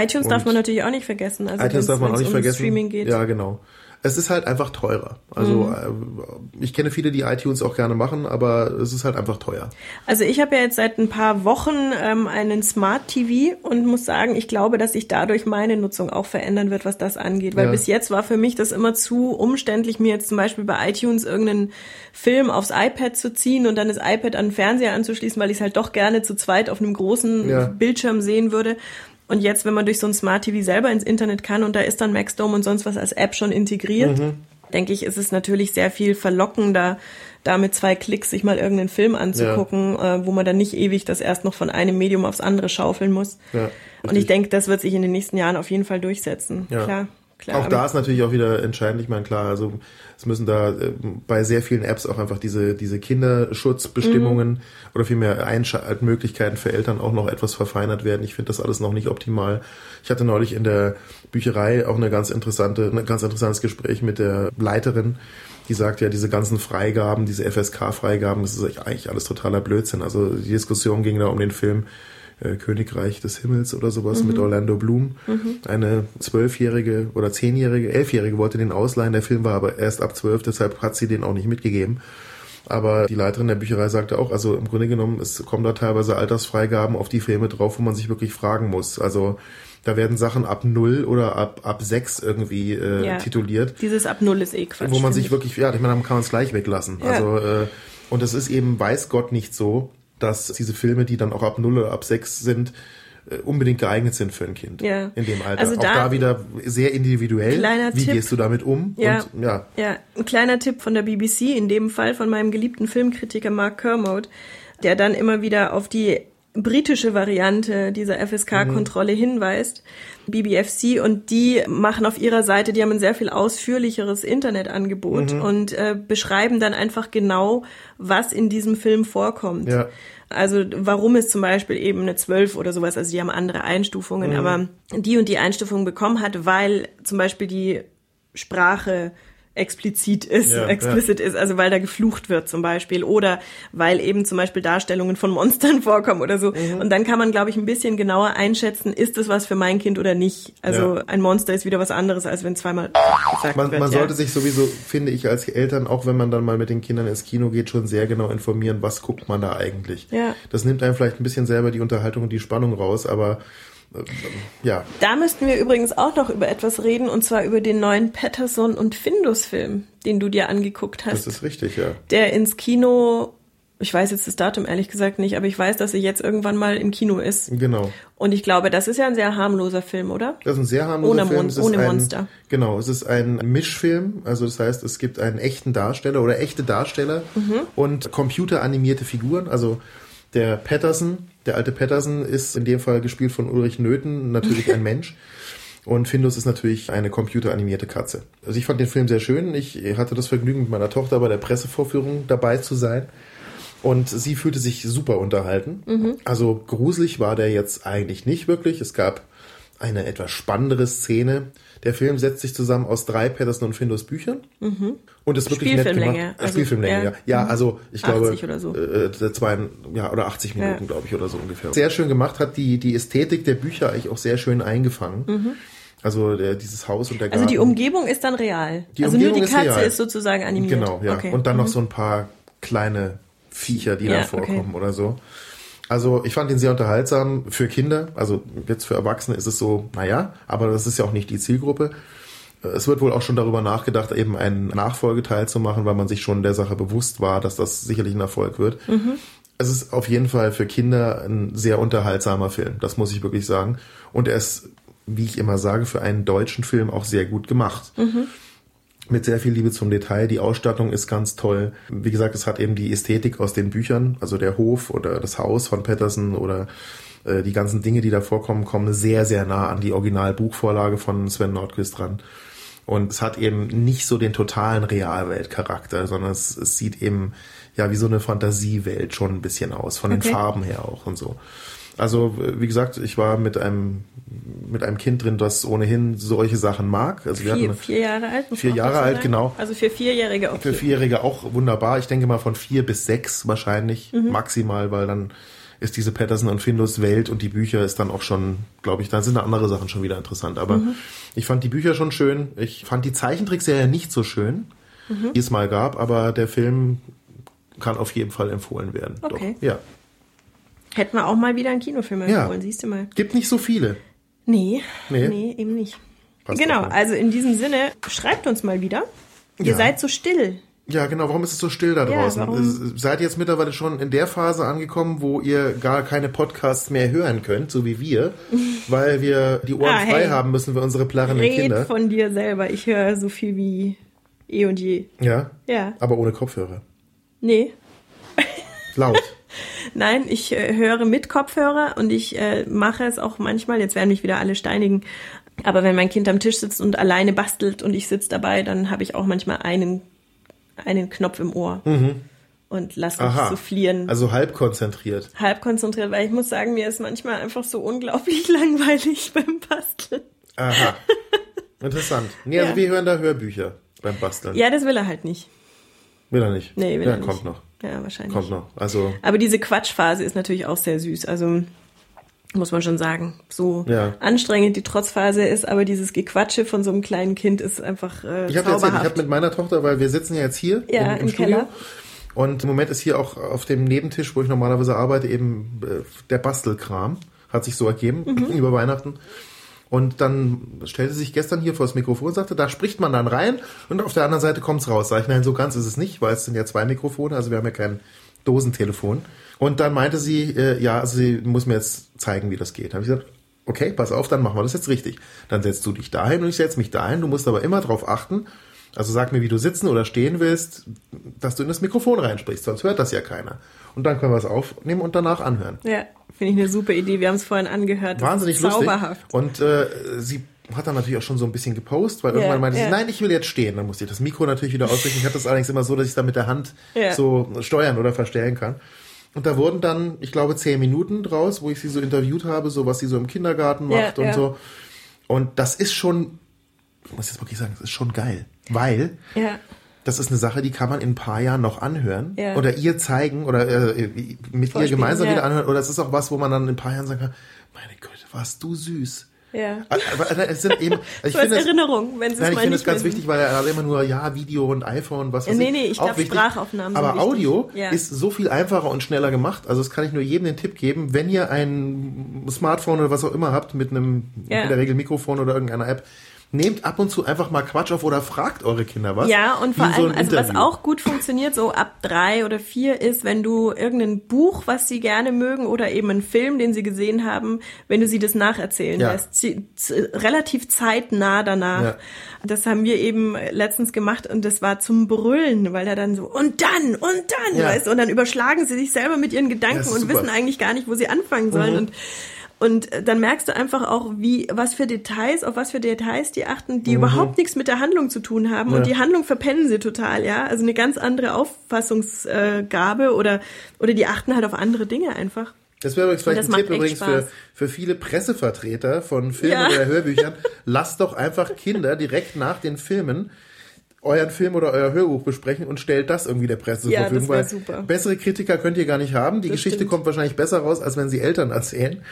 iTunes darf Und man natürlich auch nicht vergessen. Also iTunes darf man auch nicht um vergessen. Streaming geht. Ja, genau. Es ist halt einfach teurer. Also Mhm. äh, ich kenne viele, die iTunes auch gerne machen, aber es ist halt einfach teuer. Also ich habe ja jetzt seit ein paar Wochen ähm, einen Smart TV und muss sagen, ich glaube, dass sich dadurch meine Nutzung auch verändern wird, was das angeht. Weil Ja. bis jetzt war für mich das immer zu umständlich, mir jetzt zum Beispiel bei iTunes irgendeinen Film aufs iPad zu ziehen und dann das iPad an den Fernseher anzuschließen, weil ich es halt doch gerne zu zweit auf einem großen Ja. Bildschirm sehen würde. Und jetzt, wenn man durch so ein Smart TV selber ins Internet kann und da ist dann Maxdome und sonst was als App schon integriert, denke ich, ist es natürlich sehr viel verlockender, da mit zwei Klicks sich mal irgendeinen Film anzugucken, äh, wo man dann nicht ewig das erst noch von einem Medium aufs andere schaufeln muss. Ja, und ich denke, das wird sich in den nächsten Jahren auf jeden Fall durchsetzen. Ja. Klar, klar. Auch da ist natürlich auch wieder entscheidend, ich meine, klar, also es müssen da äh, bei sehr vielen Apps auch einfach diese, diese Kinderschutzbestimmungen Mhm. oder vielmehr Einschaltmöglichkeiten für Eltern auch noch etwas verfeinert werden. Ich finde das alles noch nicht optimal. Ich hatte neulich in der Bücherei auch eine ganz interessante, ein ganz interessantes Gespräch mit der Leiterin, die sagt ja, diese ganzen Freigaben, diese FSK-Freigaben, das ist eigentlich alles totaler Blödsinn. Also die Diskussion ging da um den Film äh, Königreich des Himmels oder sowas mit Orlando Bloom. Eine zwölfjährige oder zehnjährige, elfjährige wollte den ausleihen. Der Film war aber erst ab zwölf, deshalb hat sie den auch nicht mitgegeben. Aber die Leiterin der Bücherei sagte auch, also im Grunde genommen, es kommen da teilweise Altersfreigaben auf die Filme drauf, wo man sich wirklich fragen muss. Also da werden Sachen ab null oder ab, ab sechs irgendwie äh, Ja. tituliert Dieses ab Null ist eh Quatsch. wo man sich ich. wirklich, ja, ich meine, dann kann man es gleich weglassen. Ja. Also, äh, und es ist eben, weiß Gott, nicht so, dass diese Filme, die dann auch ab 0 oder ab 6 sind, äh, unbedingt geeignet sind für ein Kind Ja. in dem Alter. Also auch da- da wieder sehr individuell. Kleiner Wie Tipp. gehst du damit um? Ja. Und, ja. Ja, ein kleiner Tipp von der BBC, in dem Fall von meinem geliebten Filmkritiker Mark Kermode, der dann immer wieder auf die britische Variante dieser FSK-Kontrolle hinweist, BBFC, und die machen auf ihrer Seite, die haben ein sehr viel ausführlicheres Internetangebot und äh, beschreiben dann einfach genau, was in diesem Film vorkommt. Ja. Also warum es zum Beispiel eben eine 12 oder sowas, also die haben andere Einstufungen, Mhm. aber die und die Einstufung bekommen hat, weil zum Beispiel die Sprache explizit ist, Ja, explicit ist, also weil da geflucht wird zum Beispiel oder weil eben zum Beispiel Darstellungen von Monstern (laughs) vorkommen oder so. Mhm. Und dann kann man, glaube ich, ein bisschen genauer einschätzen, ist das was für mein Kind oder nicht. Also Ja. ein Monster ist wieder was anderes, als wenn zweimal gesagt Man, wird. man ja. sollte sich sowieso, finde ich, als Eltern, auch wenn man dann mal mit den Kindern ins Kino geht, schon sehr genau informieren, was guckt man da eigentlich. Ja. Das nimmt einem vielleicht ein bisschen selber die Unterhaltung und die Spannung raus, aber ja, Da müssten wir übrigens auch noch über etwas reden, und zwar über den neuen Patterson und Findus-Film, den du dir angeguckt hast. das ist richtig, ja. der ins Kino, ich weiß jetzt das Datum ehrlich gesagt nicht, aber ich weiß, dass er jetzt irgendwann mal im Kino ist. Genau. Und ich glaube, das ist ja ein sehr harmloser Film, oder? Das ist ein sehr harmloser Ohne Film. Mon- ohne ein, Monster. Genau, es ist ein Mischfilm. Also das heißt, es gibt einen echten Darsteller oder echte Darsteller Mhm. und computeranimierte Figuren. Also der Patterson, der alte Patterson ist in dem Fall gespielt von Ulrich Nöthen, natürlich ein (laughs) Mensch. Und Findus ist natürlich eine computeranimierte Katze. Also ich fand den Film sehr schön. Ich hatte das Vergnügen, mit meiner Tochter bei der Pressevorführung dabei zu sein. Und sie fühlte sich super unterhalten. Also gruselig war der jetzt eigentlich nicht wirklich. Es gab eine etwas spannendere Szene. Der Film setzt sich zusammen aus drei Patterson und Findus Büchern. Und ist wirklich nett Spielfilmlänge, gemacht. also, Spielfilmlänge, ja. ja. Ja, also ich glaube 80 oder so. äh, äh, zwei, ja, oder 80 Minuten, Ja. glaube ich, oder so ungefähr. Sehr schön gemacht, hat die, die Ästhetik der Bücher eigentlich auch sehr schön eingefangen. Also der, dieses Haus und der Garten. Also die Umgebung ist dann real. Die also Umgebung nur die ist Katze real. ist sozusagen animiert. Genau, ja. Okay. Und dann noch Mhm. so ein paar kleine Viecher, die Ja, da vorkommen oder so. Also ich fand ihn sehr unterhaltsam für Kinder. Also jetzt für Erwachsene ist es so, naja, aber das ist ja auch nicht die Zielgruppe. Es wird wohl auch schon darüber nachgedacht, eben einen Nachfolgeteil zu machen, weil man sich schon der Sache bewusst war, dass das sicherlich ein Erfolg wird. Es ist auf jeden Fall für Kinder ein sehr unterhaltsamer Film, das muss ich wirklich sagen. Und er ist, wie ich immer sage, für einen deutschen Film auch sehr gut gemacht mit sehr viel Liebe zum Detail. Die Ausstattung ist ganz toll. Wie gesagt, es hat eben die Ästhetik aus den Büchern, also der Hof oder das Haus von Patterson oder äh, die ganzen Dinge, die da vorkommen, kommen sehr, sehr nah an die Originalbuchvorlage von Sven Nordquist ran. Und es hat eben nicht so den totalen Realweltcharakter, sondern es, es sieht eben ja wie so eine Fantasiewelt schon ein bisschen aus, von den Okay. Farben her auch und so. Also, wie gesagt, ich war mit einem, mit einem Kind drin, das ohnehin solche Sachen mag. Also wir Vier, hatten vier Jahre alt? Vier auch Jahre alt, genau. Also für Vierjährige okay. für Vierjährige auch wunderbar. Ich denke mal von vier bis sechs wahrscheinlich Mhm. maximal, weil dann ist diese Patterson und Findus Welt und die Bücher ist dann auch schon, glaube ich, da sind da andere Sachen schon wieder interessant. Aber Mhm. ich fand die Bücher schon schön. Ich fand die Zeichentrickserie nicht so schön, Mhm. die es mal gab, aber der Film kann auf jeden Fall empfohlen werden. Okay. Doch. Ja. Hätten wir auch mal wieder einen Kinofilm Ja. empfohlen, siehst du mal. Gibt nicht so viele. Nee, Nee? nee, eben nicht. Passt genau, also in diesem Sinne, schreibt uns mal wieder. Ihr Ja. seid so still. Ja, genau. Warum ist es so still da Ja, draußen? Es- Seid ihr jetzt mittlerweile schon in der Phase angekommen, wo ihr gar keine Podcasts mehr hören könnt, so wie wir, (laughs) weil wir die Ohren Ah, frei hey. haben müssen für unsere plärrenden Red Kinder? von dir selber. Ich höre so viel wie eh und je. Ja, Ja. aber ohne Kopfhörer. Nee. Laut. (laughs) Nein, ich äh, höre mit Kopfhörer und ich äh, mache es auch manchmal, jetzt werden mich wieder alle steinigen, aber wenn mein Kind am Tisch sitzt und alleine bastelt und ich sitze dabei, dann habe ich auch manchmal einen, einen Knopf im Ohr und lasse mich Mhm. Aha. soufflieren. Also halb konzentriert. halb konzentriert, weil ich muss sagen, mir ist manchmal einfach so unglaublich (laughs) langweilig beim Basteln. Aha. (laughs) Interessant. Nee, also Ja. wir hören da Hörbücher beim Basteln. Ja, das will er halt nicht. Will er nicht? Nee, will ja, er nicht. kommt noch. Ja, wahrscheinlich. Kommt noch. Also, Aber diese Quatschphase ist natürlich auch sehr süß. Also muss man schon sagen, so Ja. anstrengend die Trotzphase ist, aber dieses Gequatsche von so einem kleinen Kind ist einfach äh, ich habe erzählt, ich zauberhaft. habe mit meiner Tochter, weil wir sitzen ja jetzt hier Ja, im, im, im Studio. Keller. Und im Moment ist hier auch auf dem Nebentisch, wo ich normalerweise arbeite, eben äh, der Bastelkram. Hat sich so ergeben Mhm. über Weihnachten. Und dann stellte sie sich gestern hier vor das Mikrofon und sagte, da spricht man dann rein und auf der anderen Seite kommt's raus. Sag ich, nein, so ganz ist es nicht, weil es sind ja zwei Mikrofone, also wir haben ja kein Dosentelefon. Und dann meinte sie, äh, ja, also sie muss mir jetzt zeigen, wie das geht. Da habe ich gesagt, okay, pass auf, dann machen wir das jetzt richtig. Dann setzt du dich dahin und ich setze mich dahin. Du musst aber immer darauf achten, also sag mir, wie du sitzen oder stehen willst, dass du in das Mikrofon reinsprichst, sonst hört das ja keiner. Und dann können wir es aufnehmen und danach anhören. ja, finde ich eine super Idee. Wir haben es vorhin angehört. Wahnsinnig ist lustig. zauberhaft. Und äh, sie hat dann natürlich auch schon so ein bisschen gepostet, weil Ja, irgendwann meinte ja. sie, nein, ich will jetzt stehen. Dann musste ich das Mikro natürlich wieder ausrichten. Ich hatte das allerdings immer so, dass ich es dann mit der Hand Ja. so steuern oder verstellen kann. Und da wurden dann, ich glaube, zehn Minuten draus, wo ich sie so interviewt habe, so was sie so im Kindergarten macht und so. Und das ist schon, muss jetzt wirklich sagen, das ist schon geil. Weil Ja, das ist eine Sache, die kann man in ein paar Jahren noch anhören Ja. oder ihr zeigen oder äh, mit ihr Vorspielen, gemeinsam ja. wieder anhören. Oder es ist auch was, wo man dann in ein paar Jahren sagen kann, meine Güte, warst du süß. ja. Aber aber es sind eben, also (laughs) ich finde es, Erinnerung, wenn sie es ich finde es ganz wichtig, weil er hat immer nur ja Video und iPhone was weiß Nee, ich. nee, ich auch glaub, wichtig. Sprachaufnahmen Aber. Audio Ja. ist so viel einfacher und schneller gemacht. Also das kann ich nur jedem den Tipp geben, wenn ihr ein Smartphone oder was auch immer habt mit einem Ja. in der Regel Mikrofon oder irgendeiner App, nehmt ab und zu einfach mal Quatsch auf oder fragt eure Kinder was. Ja, und vor so allem, einem also was auch gut funktioniert, so ab drei oder vier ist, wenn du irgendein Buch, was sie gerne mögen, oder eben einen Film, den sie gesehen haben, wenn du sie das nacherzählen Ja. lässt. Relativ zeitnah danach. Ja. Das haben wir eben letztens gemacht und das war zum Brüllen, weil er dann so, und dann, und dann, Ja. weißt du, und dann überschlagen sie sich selber mit ihren Gedanken und super. Mhm. wissen eigentlich gar nicht, wo sie anfangen sollen. Und und dann merkst du einfach auch, wie, was für Details, auf was für Details die achten, die überhaupt nichts mit der Handlung zu tun haben. Mhm. Ja. Und die Handlung verpennen sie total, ja. Also eine ganz andere Auffassungsgabe oder, oder die achten halt auf andere Dinge einfach. Das wäre übrigens vielleicht das ein Tipp übrigens für, Spaß. für viele Pressevertreter von Filmen Ja. oder Hörbüchern. (laughs) Lasst doch einfach Kinder direkt nach den Filmen euren Film oder euer Hörbuch besprechen und stellt das irgendwie der Presse zur Ja, Verfügung. das weil super. Bessere Kritiker könnt ihr gar nicht haben. Die Das Geschichte stimmt. kommt wahrscheinlich besser raus, als wenn sie Eltern erzählen.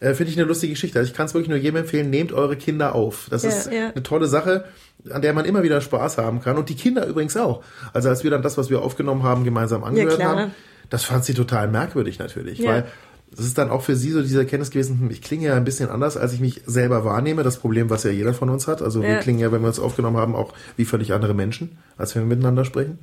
Äh, Finde ich eine lustige Geschichte. Also ich kann es wirklich nur jedem empfehlen, nehmt eure Kinder auf. Das Ja, ist ja. eine tolle Sache, an der man immer wieder Spaß haben kann. Und die Kinder übrigens auch. Also als wir dann das, was wir aufgenommen haben, gemeinsam angehört klar. haben, das fand sie total merkwürdig natürlich. Ja. Weil das ist dann auch für sie so diese Erkenntnis gewesen, hm, ich klinge ja ein bisschen anders, als ich mich selber wahrnehme. Das Problem, was ja jeder von uns hat. Also wir Ja. klingen ja, wenn wir uns aufgenommen haben, auch wie völlig andere Menschen, als wenn wir miteinander sprechen.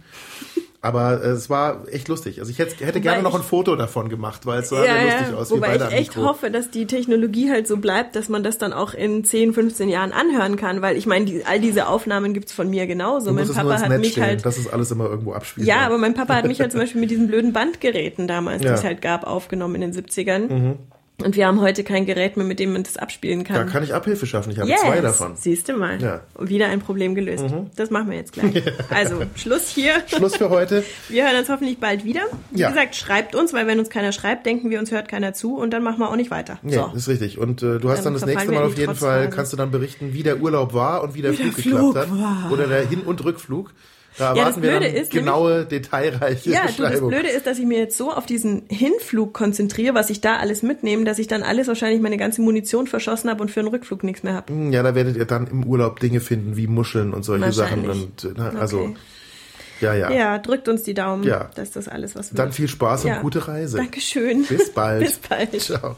Aber äh, es war echt lustig. Also ich hätte, hätte gerne noch ich- ein Foto davon gemacht, weil es sah sehr lustig aus. Wobei ich echt hoffe, dass die Technologie halt so bleibt, dass man das dann auch in 10, 15 Jahren anhören kann, weil ich meine, die, all diese Aufnahmen gibt's von mir genauso. Du mein Papa hat Netz mich stellen, halt dass es alles immer irgendwo abspielt. Ja, aber mein Papa hat mich halt zum Beispiel mit diesen blöden Bandgeräten damals, die Ja. es halt gab, aufgenommen in den 70ern. Und wir haben heute kein Gerät mehr, mit dem man das abspielen Da kann. kann ich Abhilfe schaffen. Ich habe yes. zwei davon. Siehst du mal. Ja. Mhm. Wieder ein Problem gelöst. Das machen wir jetzt gleich. (laughs) Also, Schluss hier. Schluss für heute. Wir hören uns hoffentlich bald wieder. Wie Ja. gesagt, schreibt uns, weil wenn uns keiner schreibt, denken wir, uns hört keiner zu und dann machen wir auch nicht weiter. Nee, so. ist richtig. Und äh, du hast Dann dann das nächste Mal auf jeden Fall, kannst du dann berichten, wie der Urlaub war und wie der Wie der Flug geklappt Flug hat. Oder der Hin- und Rückflug. Da Ja, das erwarten wir Blöde dann ist genaue, detailreiche Ja, du, das. Blöde ist, dass ich mir jetzt so auf diesen Hinflug konzentriere, was ich da alles mitnehme, dass ich dann alles wahrscheinlich meine ganze Munition verschossen habe und für einen Rückflug nichts mehr habe. ja, da werdet ihr dann im Urlaub Dinge finden wie Muscheln und solche Sachen. Und, äh, also, Okay. ja, ja, Ja, drückt uns die Daumen, Ja. dass das alles was wird. Dann viel Spaß und Ja. gute Reise. Dankeschön. Bis bald. (laughs) Bis bald. Ciao.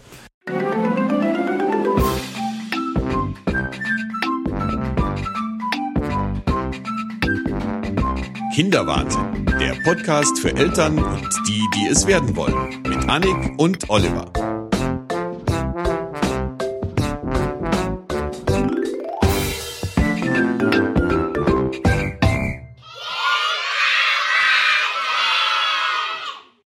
Kinderwahnsinn, der Podcast für Eltern und die, die es werden wollen. Mit Annik und Oliver.